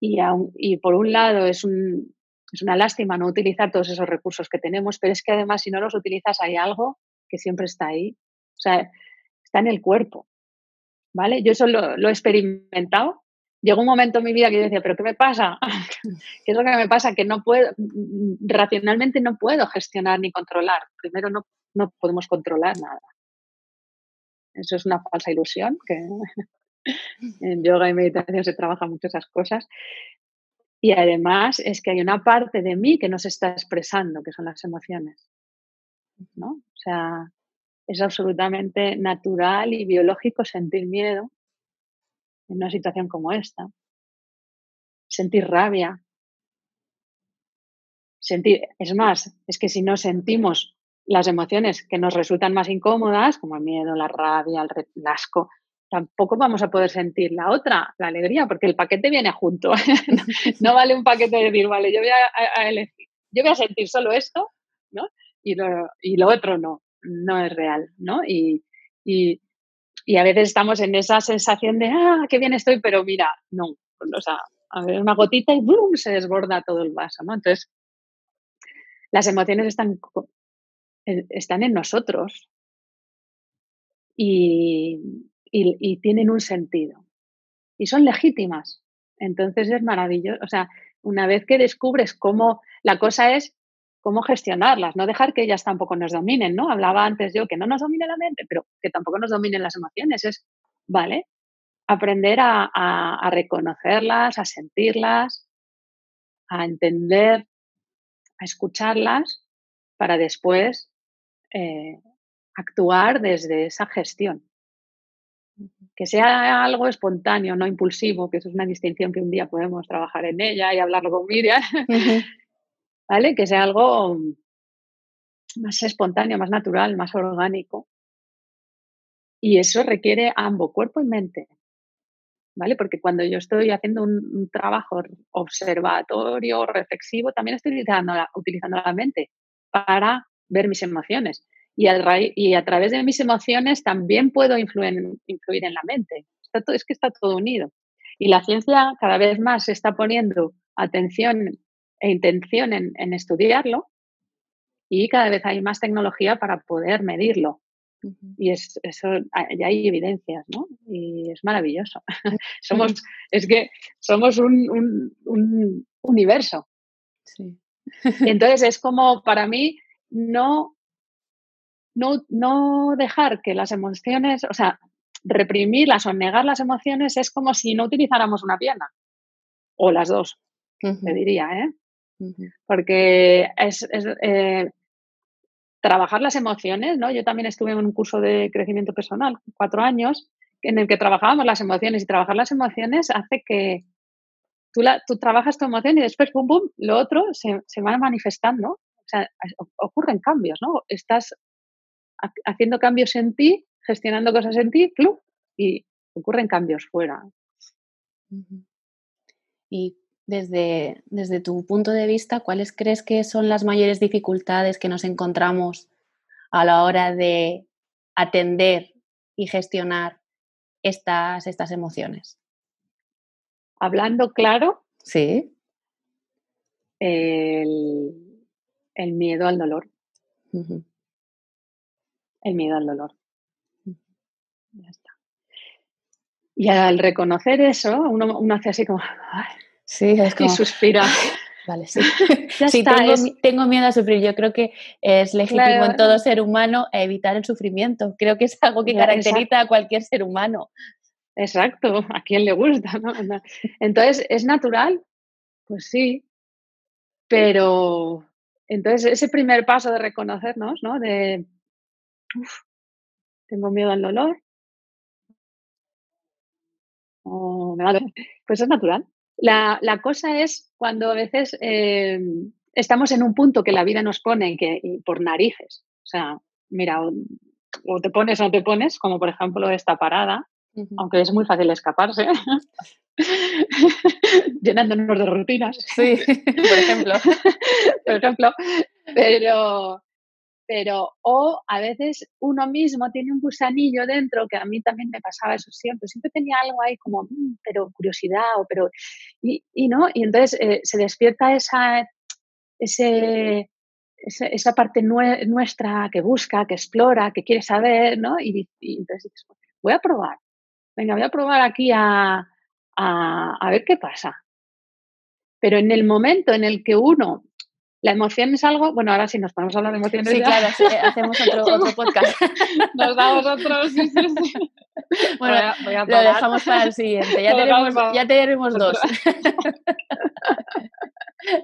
Y, y por un lado es, un, es una lástima no utilizar todos esos recursos que tenemos, pero es que además si no los utilizas hay algo que siempre está ahí. O sea, está en el cuerpo. ¿Vale? Yo eso lo, lo he experimentado. Llegó un momento en mi vida que yo decía, ¿pero qué me pasa? ¿Qué es lo que me pasa? Que no puedo, racionalmente no puedo gestionar ni controlar. Primero no, no podemos controlar nada. Eso es una falsa ilusión, que en yoga y meditación se trabajan mucho esas cosas. Y además es que hay una parte de mí que no se está expresando, que son las emociones. ¿no? O sea, es absolutamente natural y biológico sentir miedo en una situación como esta. Sentir rabia. sentir, es más, es que si no sentimos las emociones que nos resultan más incómodas, como el miedo, la rabia, el asco, tampoco vamos a poder sentir la otra, la alegría, porque el paquete viene junto. no vale un paquete de decir, vale, yo voy a, yo voy a sentir solo esto, ¿no? Y lo, y lo otro no, no es real, ¿no? Y, y, y, a veces estamos en esa sensación de, ah, qué bien estoy, pero mira, no, o sea, a ver, una gotita y ¡boom! se desborda todo el vaso, ¿no? Entonces, las emociones están, están en nosotros y, y, tienen un sentido y son legítimas. Entonces es maravilloso. O sea, una vez que descubres cómo la cosa es cómo gestionarlas, no dejar que ellas tampoco nos dominen, ¿no? Hablaba antes yo que no nos domine la mente, pero que tampoco nos dominen las emociones. Es, ¿vale? Aprender a reconocerlas, a sentirlas, a entender a escucharlas para después eh, actuar desde esa gestión. Que sea algo espontáneo, no impulsivo, que eso es una distinción que un día podemos trabajar en ella y hablarlo con Miriam, Que sea algo más espontáneo, más natural, más orgánico. Y eso requiere ambos, cuerpo y mente. ¿vale? Porque cuando yo estoy haciendo un, trabajo observatorio, reflexivo, también estoy utilizando la, mente para ver mis emociones. Y, a través de mis emociones también puedo influir, en la mente. es que está todo unido. Y la ciencia cada vez más está poniendo atención e intención en, en estudiarlo y cada vez hay más tecnología para poder medirlo. Y es, eso, ya hay evidencias, ¿no? Y es maravilloso. somos, es que somos un, un, universo. Sí. Entonces es como para mí no, no, no dejar que las emociones, o sea, reprimirlas o negar las emociones es como si no utilizáramos una pierna. O las dos, te diría, ¿eh? Porque es, es eh, trabajar las emociones, ¿no? Yo también estuve en un curso de crecimiento personal, cuatro años, en el que trabajábamos las emociones y trabajar las emociones hace que tú, la, tú trabajas tu emoción y después, pum, pum, lo otro se, se va manifestando. O sea, ocurren cambios, ¿no? Estás haciendo cambios en ti, gestionando cosas en ti, y ocurren cambios fuera. ¿Y desde, desde tu punto de vista, ¿cuáles crees que son las mayores dificultades que nos encontramos a la hora de atender y gestionar estas, estas emociones? Hablando claro. Sí. El, miedo al dolor. El miedo al dolor. Ya está. Y al reconocer eso, uno, uno hace así como, Sí, es como... Y suspira. Vale, sí. sí tengo, miedo a sufrir. Yo creo que es legítimo en todo ser humano evitar el sufrimiento. Creo que es algo que caracteriza a cualquier ser humano. Exacto, a quien le gusta. Entonces, ¿es natural? Pues sí, pero entonces ese primer paso de reconocernos, ¿no? De, uf, tengo miedo al dolor, pues es natural. La, cosa es cuando a veces eh, estamos en un punto que la vida nos pone que, por narices. O sea, mira, o, te pones o no te pones, como por ejemplo esta parada, aunque es muy fácil escaparse, llenándonos de rutinas. Sí, por ejemplo. por ejemplo. Pero, pero o a veces uno mismo tiene un gusanillo dentro, que a mí también me pasaba eso siempre, siempre tenía algo ahí como, mm, pero curiosidad, o pero, y, no, y entonces eh, se despierta esa, ese, esa, parte nuestra que busca, que explora, que quiere saber, ¿no? Y, entonces dices, voy a probar, venga, voy a probar aquí a, a, a ver qué pasa. Pero en el momento en el que uno la emoción es algo, bueno, ahora sí nos podemos hablar de emociones. Sí, claro, hacemos otro, otro, podcast. Nos damos otro, sí, sí, sí. Bueno, voy a, lo dejamos para el siguiente. Ya, tenemos, ya tenemos dos.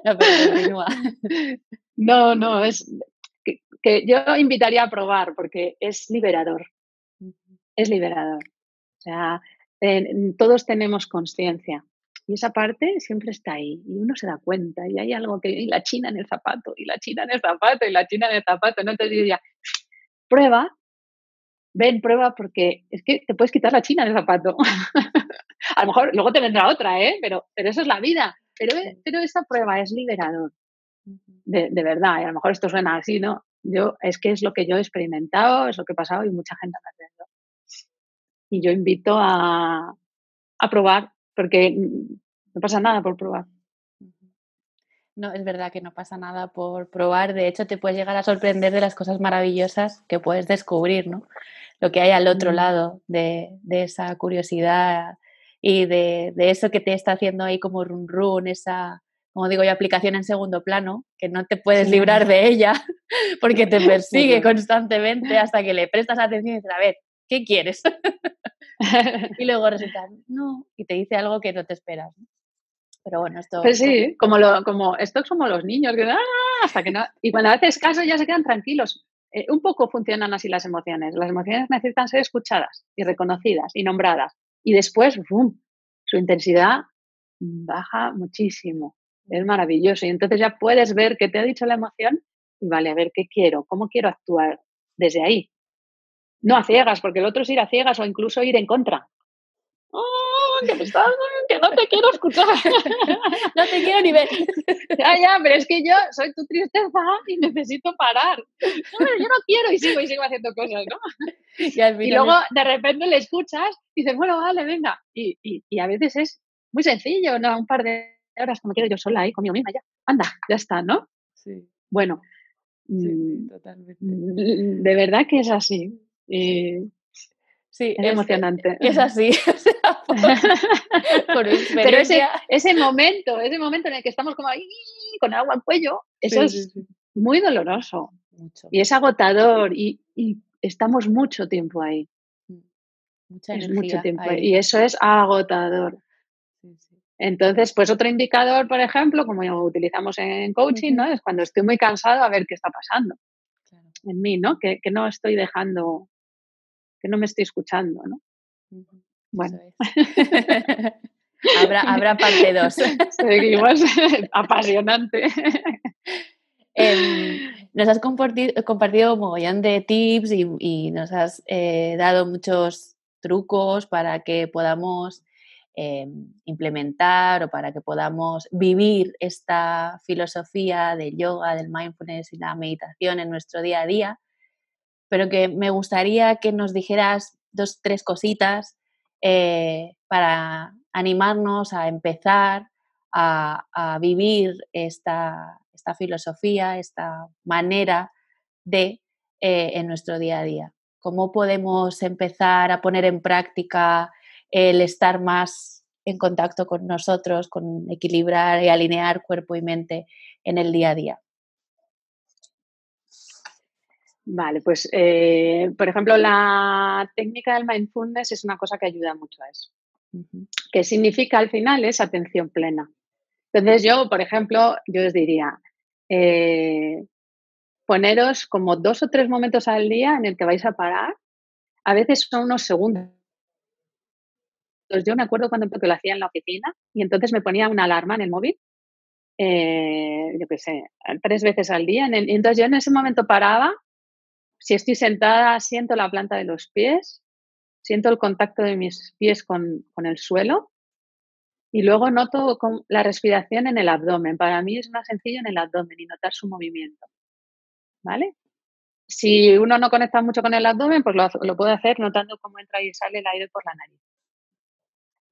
no, pero continúa. No, no, es que, que, yo invitaría a probar porque es liberador. Es liberador. O sea, todos tenemos conciencia Y esa parte siempre está ahí y uno se da cuenta y hay algo que, y la china en el zapato, y la china en el zapato, y la china en el zapato, no te diría, prueba, ven, prueba, porque es que te puedes quitar la china en el zapato. a lo mejor luego te vendrá otra, ¿eh? Pero, pero eso es la vida. Pero, pero esa prueba es liberador, de, de verdad. Y a lo mejor esto suena así, ¿no? Yo, es que es lo que yo he experimentado, es lo que he pasado y mucha gente me ha Y yo invito a, a probar, porque no pasa nada por probar. No, es verdad que no pasa nada por probar. De hecho, te puedes llegar a sorprender de las cosas maravillosas que puedes descubrir, ¿no? Lo que hay al otro lado de, esa curiosidad y de, eso que te está haciendo ahí como run run, esa, como digo yo, aplicación en segundo plano, que no te puedes librar de ella porque te persigue constantemente hasta que le prestas atención y dices, a ver, ¿qué quieres? y luego resulta, no, y te dice algo que no te esperas. Pero bueno, esto... Pues sí, como, lo, como esto es como los niños, que ¡ah! hasta que no... Y cuando haces caso ya se quedan tranquilos. Eh, un poco funcionan así las emociones. Las emociones necesitan ser escuchadas y reconocidas y nombradas. Y después, ¡bum! su intensidad baja muchísimo. Es maravilloso. Y entonces ya puedes ver qué te ha dicho la emoción y vale, a ver qué quiero, cómo quiero actuar desde ahí. No a ciegas, porque el otro es ir a ciegas o incluso ir en contra. ¡Oh, que, que no te quiero escuchar. no te quiero ni ver. ya, ya, pero es que yo soy tu tristeza y necesito parar. No, yo no quiero y sigo y sigo haciendo cosas, ¿no? Y, luego de repente le escuchas y dices, bueno, vale, venga. Y, y, y, a veces es muy sencillo, ¿no? Un par de horas como quiero yo sola ahí conmigo misma, ya. Anda, ya está, ¿no? Sí. Bueno. Sí, mm, totalmente. De verdad que es así. Sí, es, emocionante. Es así. Pero ese, ese, momento, ese momento en el que estamos como ahí con agua al cuello, eso es muy doloroso. Y es agotador y, y, estamos mucho tiempo ahí. Mm, mucha es mucho tiempo Y eso es agotador. Entonces, pues otro indicador, por ejemplo, como utilizamos en coaching, ¿no? Es cuando estoy muy cansado a ver qué está pasando en mí, ¿no? Que, que, no estoy dejando que no me estoy escuchando, ¿no? Bueno. habrá, habrá parte 2. Seguimos. Apasionante. Em, nos has compartido, compartido un mogollón de tips y, nos has eh, dado muchos trucos para que podamos em, implementar o para que podamos vivir esta filosofía del yoga, del mindfulness y la meditación en nuestro día a día pero que me gustaría que nos dijeras dos, tres cositas eh, para animarnos a empezar a, vivir esta, filosofía, esta manera de eh, en nuestro día a día. ¿Cómo podemos empezar a poner en práctica el estar más en contacto con nosotros, con equilibrar y alinear cuerpo y mente en el día a día? Vale, pues eh, por ejemplo la técnica del mindfulness es una cosa que ayuda mucho a eso. ¿Qué significa al final? Es atención plena. Entonces yo, por ejemplo, yo os diría, eh, poneros como dos o tres momentos al día en el que vais a parar. A veces son unos segundos. Entonces yo me acuerdo cuando lo hacía en la oficina y entonces me ponía una alarma en el móvil, eh, yo qué sé, tres veces al día. y entonces yo en ese momento paraba si estoy sentada, siento la planta de los pies, siento el contacto de mis pies con, el suelo y luego noto la respiración en el abdomen. Para mí es más sencillo en el abdomen y notar su movimiento. ¿Vale? Si uno no conecta mucho con el abdomen, pues lo, lo puede hacer notando cómo entra y sale el aire por la nariz.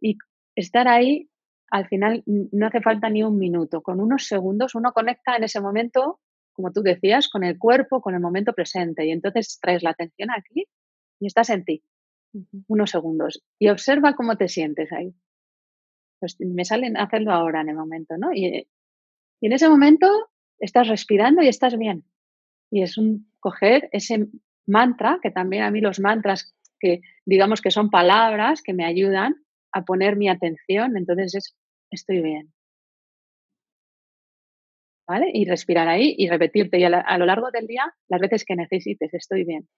Y estar ahí, al final, no hace falta ni un minuto. Con unos segundos uno conecta en ese momento como tú decías, con el cuerpo, con el momento presente. Y entonces traes la atención aquí y estás en ti, unos segundos. Y observa cómo te sientes ahí. Pues me salen hacerlo ahora en el momento, ¿no? Y, y en ese momento estás respirando y estás bien. Y es un coger ese mantra, que también a mí los mantras que digamos que son palabras que me ayudan a poner mi atención, entonces es estoy bien, ¿vale? Y respirar ahí y repetirte y a, lo largo del día las veces que necesites, estoy bien.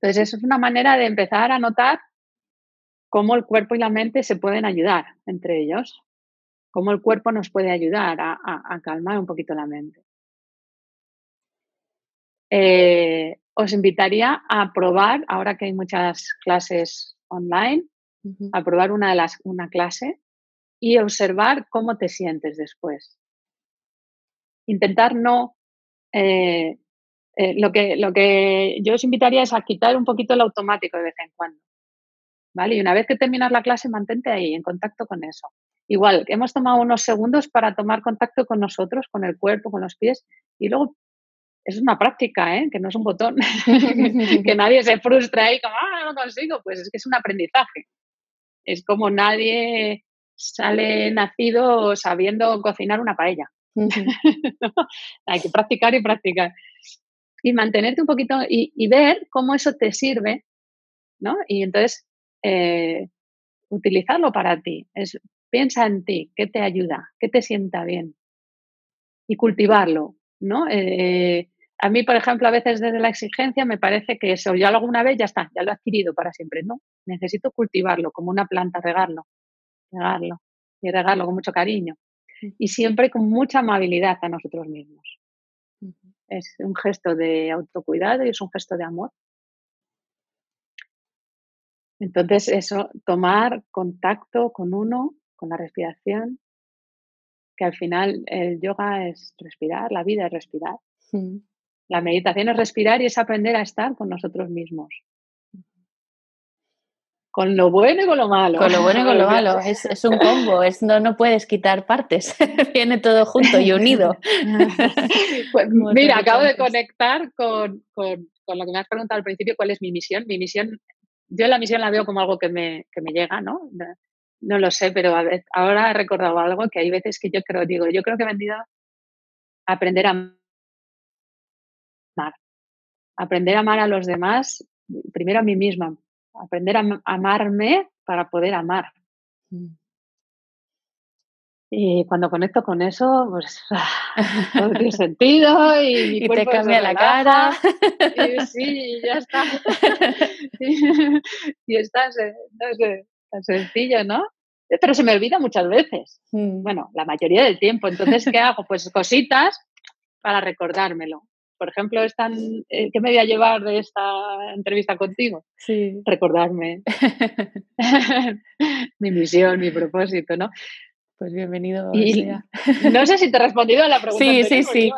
Entonces, eso es una manera de empezar a notar cómo el cuerpo y la mente se pueden ayudar entre ellos, cómo el cuerpo nos puede ayudar a, calmar un poquito la mente. Eh, os invitaría a probar, ahora que hay muchas clases online, a probar una, de las, una clase y observar cómo te sientes después. Intentar no... Eh, eh, lo, que, lo que yo os invitaría es a quitar un poquito el automático de vez en cuando. ¿Vale? Y una vez que terminas la clase, mantente ahí, en contacto con eso. Igual, hemos tomado unos segundos para tomar contacto con nosotros, con el cuerpo, con los pies, y luego es una práctica, ¿eh? que no es un botón, que nadie se frustra ahí como, ah, no consigo, pues es que es un aprendizaje. Es como nadie sale nacido sabiendo cocinar una paella. Hay que practicar y practicar. Y mantenerte un poquito y, ver cómo eso te sirve, ¿no? Y entonces eh, utilizarlo para ti. Es, piensa en ti, qué te ayuda, qué te sienta bien. Y cultivarlo, ¿no? Eh, a mí, por ejemplo, a veces desde la exigencia me parece que eso, yo lo hago una vez, ya está, ya lo he adquirido para siempre. No, necesito cultivarlo como una planta, regarlo, regarlo y regarlo con mucho cariño. Y siempre con mucha amabilidad a nosotros mismos. Es un gesto de autocuidado y es un gesto de amor. Entonces, eso, tomar contacto con uno, con la respiración, que al final el yoga es respirar, la vida es respirar. La meditación es respirar y es aprender a estar con nosotros mismos. Con lo bueno y con lo malo. Con lo bueno y con lo malo. Es, un combo, es, no, no puedes quitar partes. Viene todo junto y unido. Pues mira, acabo de conectar con, lo que me has preguntado al principio, ¿cuál es mi misión? Mi misión, yo la misión la veo como algo que me, me llega, ¿no? No lo sé, pero ahora he recordado algo que hay veces que yo creo, digo, yo creo que he venido a aprender a Aprender a amar a los demás, primero a mí misma, aprender a amarme para poder amar. Mm. Y cuando conecto con eso, pues todo tiene sentido y, y te cambia la cara. Y, sí, ya está. y, está tan sencillo, ¿no? Pero se me olvida muchas veces. Mm. Bueno, la mayoría del tiempo. Entonces, ¿qué hago? Pues cositas para recordármelo por ejemplo, están, eh, ¿qué me voy a llevar de esta entrevista contigo? Sí. Recordarme mi misión, mi propósito, ¿no? Pues bienvenido. no sé si te he respondido a la pregunta. Sí, sí, sí.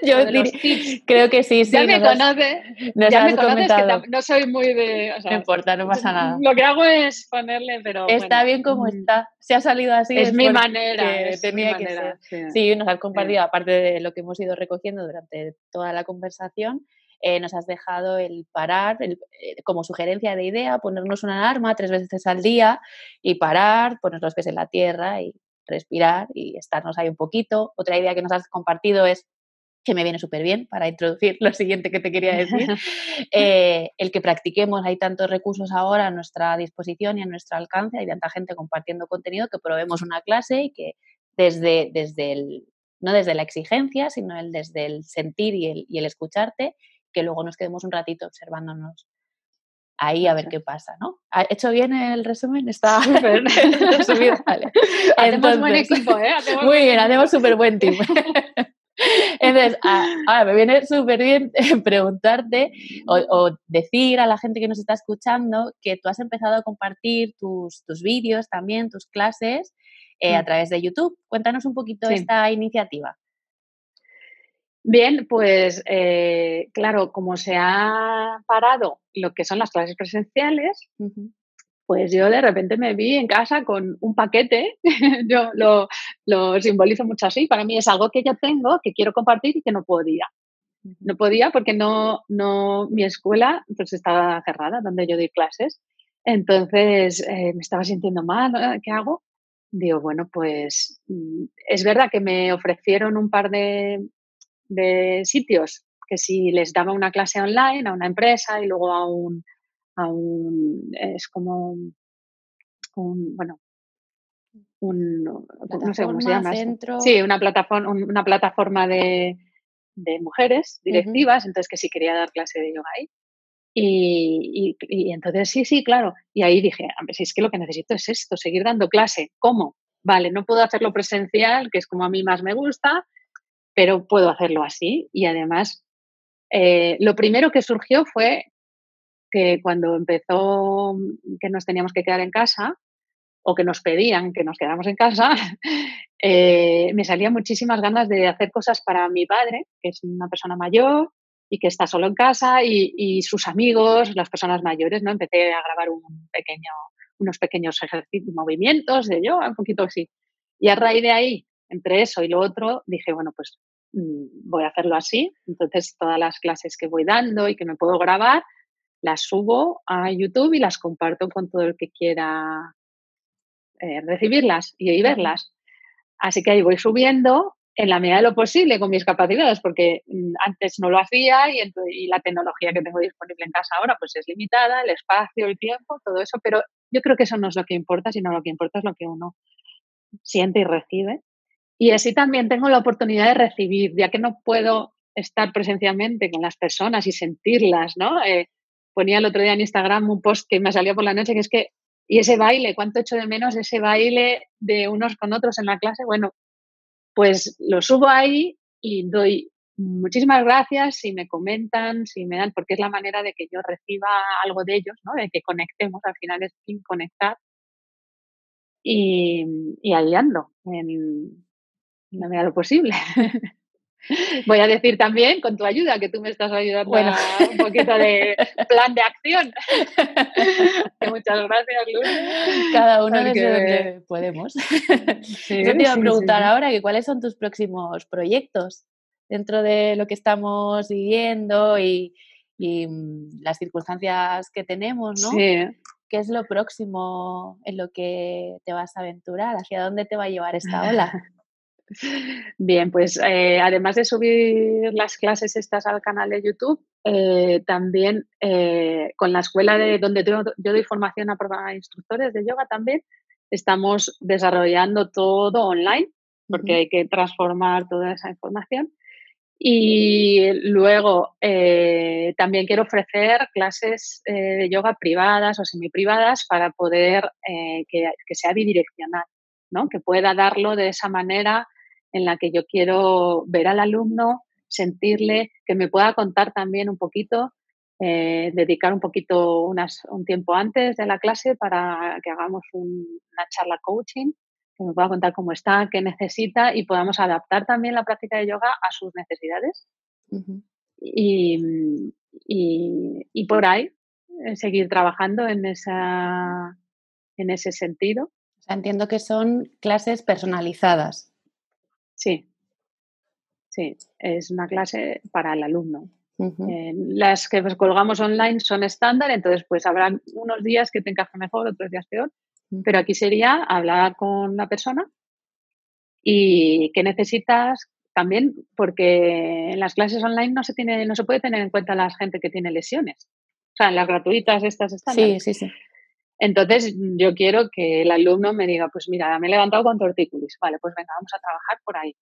Yo creo que sí, sí. Ya me conoces. Ya me conoces que no soy muy de. no importa, no pasa nada. Lo que hago es ponerle, pero. Está bien como mm. está. Se ha salido así. Es, mi manera. tenía que ser. Sí. nos has compartido, aparte de lo que hemos ido recogiendo durante toda la conversación. Eh, nos has dejado el parar eh, como sugerencia de idea, ponernos una alarma tres veces al día y parar, poner los pies en la tierra y respirar y estarnos ahí un poquito. Otra idea que nos has compartido es que me viene súper bien para introducir lo siguiente que te quería decir, eh, el que practiquemos, hay tantos recursos ahora a nuestra disposición y a nuestro alcance, hay tanta gente compartiendo contenido que probemos una clase y que desde, desde el, no desde la exigencia, sino el, desde el sentir y el, y el escucharte, que luego nos quedemos un ratito observándonos ahí a ver qué pasa, ¿no? ¿Ha hecho bien el resumen? Está súper resumido. Vale. hacemos buen equipo, ¿eh? muy bien, hacemos súper buen team. Entonces, ahora me viene súper bien preguntarte o, decir a la gente que nos está escuchando que tú has empezado a compartir tus, tus vídeos también, tus clases eh, a mm. través de YouTube. Cuéntanos un poquito esta iniciativa. Bien, pues eh, claro, como se ha parado lo que son las clases presenciales, pues yo de repente me vi en casa con un paquete, yo lo, simbolizo mucho así, para mí es algo que yo tengo, que quiero compartir y que no podía. No podía porque no, no, mi escuela pues estaba cerrada donde yo doy clases. Entonces eh, me estaba sintiendo mal, ¿qué hago? Digo, bueno, pues mm, es verdad que me ofrecieron un par de, de sitios que si les daba una clase online a una empresa y luego a un, a un es como un, bueno, un, no sé cómo se llama. Sí, una plataforma, una plataforma de, de mujeres directivas, entonces que si quería dar clase de yoga ahí. Y, entonces sí, sí, claro. Y ahí dije, si es que lo que necesito es esto, seguir dando clase. ¿Cómo? Vale, no puedo hacerlo presencial, que es como a mí más me gusta, pero puedo hacerlo así. Y además, eh, lo primero que surgió fue que cuando empezó que nos teníamos que quedar en casa, o que nos pedían que nos quedáramos en casa, eh, me salían muchísimas ganas de hacer cosas para mi padre, que es una persona mayor y que está solo en casa, y, sus amigos, las personas mayores, ¿no? Empecé a grabar pequeño, unos pequeños ejercicios, movimientos de yo, un poquito así. Y a raíz de ahí, entre eso y lo otro, dije, bueno, pues mm, voy a hacerlo así. Entonces, todas las clases que voy dando y que me puedo grabar, las subo a YouTube y las comparto con todo el que quiera eh, recibirlas y, verlas. Así que ahí voy subiendo en la medida de lo posible con mis capacidades, porque mm, antes no lo hacía y, la tecnología que tengo disponible en casa ahora pues es limitada, el espacio, el tiempo, todo eso, pero yo creo que eso no es lo que importa, sino lo que importa es lo que uno siente y recibe. Y así también tengo la oportunidad de recibir, ya que no puedo estar presencialmente con las personas y sentirlas, ¿no? Eh, ponía el otro día en Instagram un post que me salió por la noche, que es que y ese baile, ¿cuánto echo de menos ese baile de unos con otros en la clase? Bueno, pues lo subo ahí y doy muchísimas gracias si me comentan, si me dan, porque es la manera de que yo reciba algo de ellos, ¿no? De que conectemos, al final es sin conectar. Y, y ahí ando, la medida de lo posible. Voy a decir también, con tu ayuda, que tú me estás ayudando a un poquito de plan de acción. muchas gracias, Luz. Cada uno desde donde podemos. Yo te iba a preguntar ahora que cuáles son tus próximos proyectos dentro de lo que estamos viviendo y, y mm, las circunstancias que tenemos, ¿no? ¿Qué es lo próximo en lo que te vas a aventurar? ¿Hacia dónde te va a llevar esta ola? Bien, pues eh, además de subir las clases estas al canal de YouTube, eh, también eh, con la escuela de donde yo, doy formación a, instructores de yoga también, estamos desarrollando todo online, porque hay que transformar toda esa información. Y luego también quiero ofrecer clases de yoga privadas o semiprivadas para poder que, que, sea bidireccional, ¿no? que pueda darlo de esa manera en la que yo quiero ver al alumno, sentirle, que me pueda contar también un poquito, eh, dedicar un poquito un tiempo antes de la clase para que hagamos una charla coaching, que me pueda contar cómo está, qué necesita y podamos adaptar también la práctica de yoga a sus necesidades. y, y, por ahí eh, seguir trabajando en, esa, en ese sentido. entiendo que son clases personalizadas. Sí, sí, es una clase para el alumno. Eh, las que colgamos online son estándar, entonces pues habrá unos días que te encaje mejor, otros días peor, pero aquí sería hablar con la persona y qué necesitas también, porque en las clases online no se tiene, no se puede tener en cuenta la gente que tiene lesiones. O sea, en las gratuitas estas estándar. Sí, sí, sí. Entonces, yo quiero que el alumno me diga, pues mira, me he levantado con tortícolis, vale, pues venga, vamos a trabajar por ahí.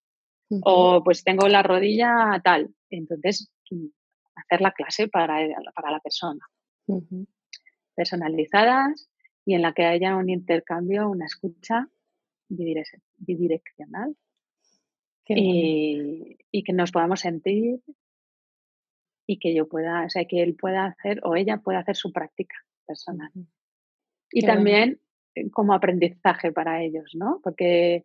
O pues tengo la rodilla tal. Entonces, mm, hacer la clase para, para la persona. Personalizadas y en la que haya un intercambio, una escucha bidireccional. Y, y, que nos podamos sentir y que yo pueda, o sea, que él pueda hacer o ella pueda hacer su práctica personal. Y también eh, como aprendizaje para ellos, ¿no? Porque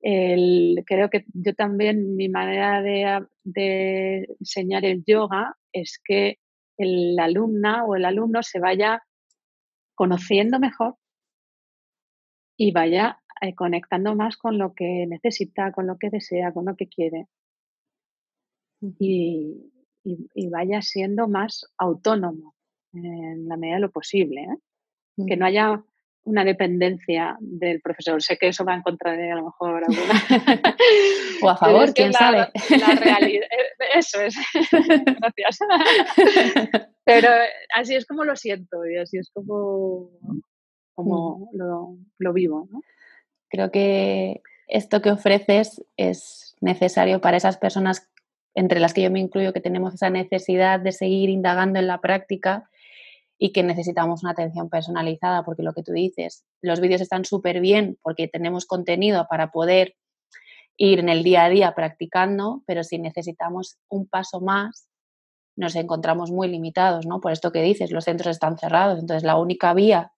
creo que yo también, mi manera de, enseñar el yoga es que el alumna o el alumno se vaya conociendo mejor y vaya eh, conectando más con lo que necesita, con lo que desea, con lo que quiere. Y, y vaya siendo más autónomo en la medida de lo posible. ¿eh? Que no haya una dependencia del profesor. Sé que eso va en contra de a lo mejor alguna. o a favor, quién sabe. La realidad, eh, eso es. Gracias. Pero así es como lo siento y así es como, como mm. lo, vivo. Creo que esto que ofreces es necesario para esas personas entre las que yo me incluyo, que tenemos esa necesidad de seguir indagando en la práctica y que necesitamos una atención personalizada, porque lo que tú dices, los vídeos están súper bien porque tenemos contenido para poder ir en el día a día practicando, pero si necesitamos un paso más, nos encontramos muy limitados, ¿no? Por esto que dices, los centros están cerrados, entonces la única vía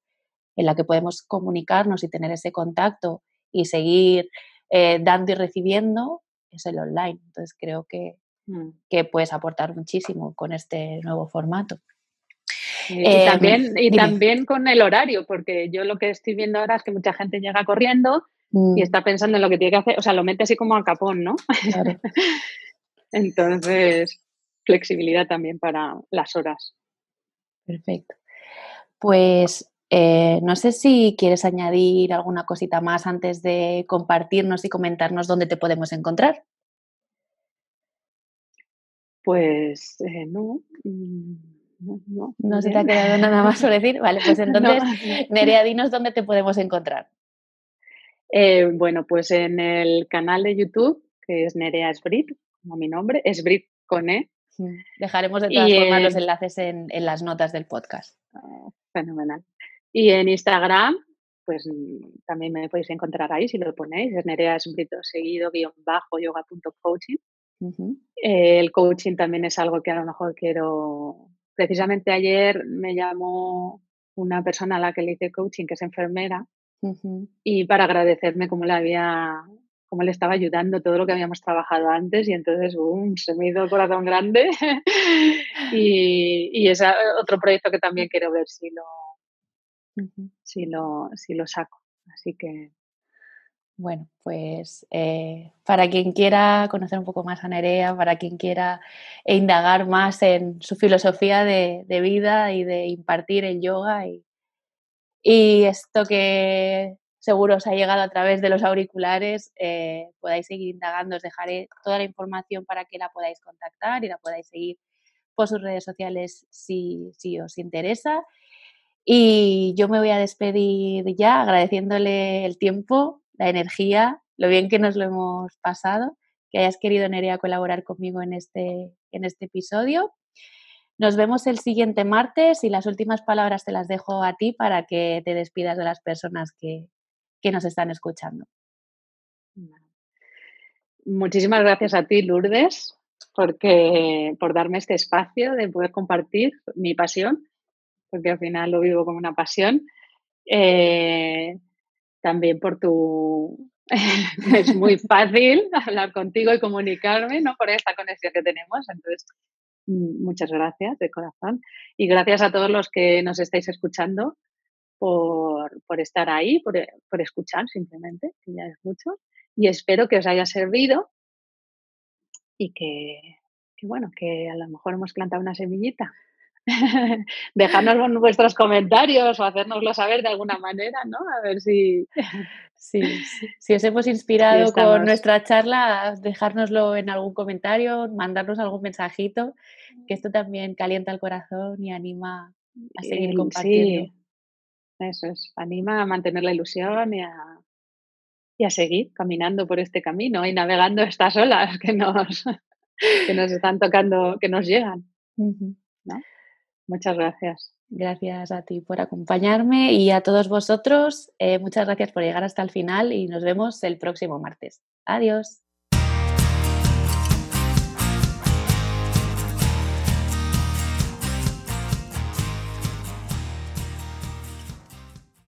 en la que podemos comunicarnos y tener ese contacto y seguir eh, dando y recibiendo es el online. Entonces creo que, mm. que puedes aportar muchísimo con este nuevo formato. Y, eh, también, y también con el horario, porque yo lo que estoy viendo ahora es que mucha gente llega corriendo y mm. está pensando en lo que tiene que hacer, o sea, lo mete así como al capón, ¿no? Entonces, flexibilidad también para las horas. Perfecto. Pues eh, no sé si quieres añadir alguna cosita más antes de compartirnos y comentarnos dónde te podemos encontrar. Pues eh, no. Mm, no, se te ha quedado nada más por decir. Vale, pues entonces, Nerea, dinos dónde te podemos encontrar. Eh, bueno, pues en el canal de YouTube, que es Nerea Esbrit, como mi nombre, Esbrit con E. Dejaremos de todas formas los enlaces en, las notas del podcast. Ah, fenomenal. Y en Instagram, pues también me podéis encontrar ahí si lo ponéis, es Nerea Esbrito seguido guion bajo yoga.coaching. el coaching también es algo que a lo mejor quiero precisamente ayer me llamó una persona a la que le hice coaching, que es enfermera, y para agradecerme cómo le había cómo le estaba ayudando todo lo que habíamos trabajado antes y entonces se me hizo el corazón grande. Y, y, es otro proyecto que también quiero ver si lo, si lo, si lo saco. Así que bueno, pues eh, para quien quiera conocer un poco más a Nerea, para quien quiera indagar más en su filosofía de, vida y de impartir el yoga y, esto que seguro os ha llegado a través de los auriculares, eh, podáis seguir indagando, os dejaré toda la información para que la podáis contactar y la podáis seguir por sus redes sociales si, si os interesa. Y yo me voy a despedir ya agradeciéndole el tiempo la energía, lo bien que nos lo hemos pasado, que hayas querido, Nerea, colaborar conmigo en este, en este episodio. Nos vemos el siguiente martes y las últimas palabras te las dejo a ti para que te despidas de las personas que, que nos están escuchando. Muchísimas gracias a ti, Lourdes, porque, por darme este espacio de poder compartir mi pasión, porque al final lo vivo como una pasión. Eh, también por tu... es muy fácil hablar contigo y comunicarme, ¿no? Por esta conexión que tenemos. Entonces, mm, muchas gracias de corazón. Y gracias a todos los que nos estáis escuchando por, estar ahí, por, por, escuchar simplemente, que ya es mucho. Y espero que os haya servido y que, que, bueno, que a lo mejor hemos plantado una semillita. Dejadnos vuestros comentarios o hacérnoslo saber de alguna manera, ¿no? A ver si... Sí, si os hemos inspirado con nuestra charla, dejárnoslo en algún comentario, mandarnos algún mensajito, que esto también calienta el corazón y anima a seguir compartiendo. Eso es, anima a mantener la ilusión y a, y a seguir caminando por este camino y navegando estas olas que nos, que nos están tocando, que nos llegan. Muchas gracias. Gracias a ti por acompañarme y a todos vosotros. Eh, muchas gracias por llegar hasta el final y nos vemos el próximo martes. Adiós.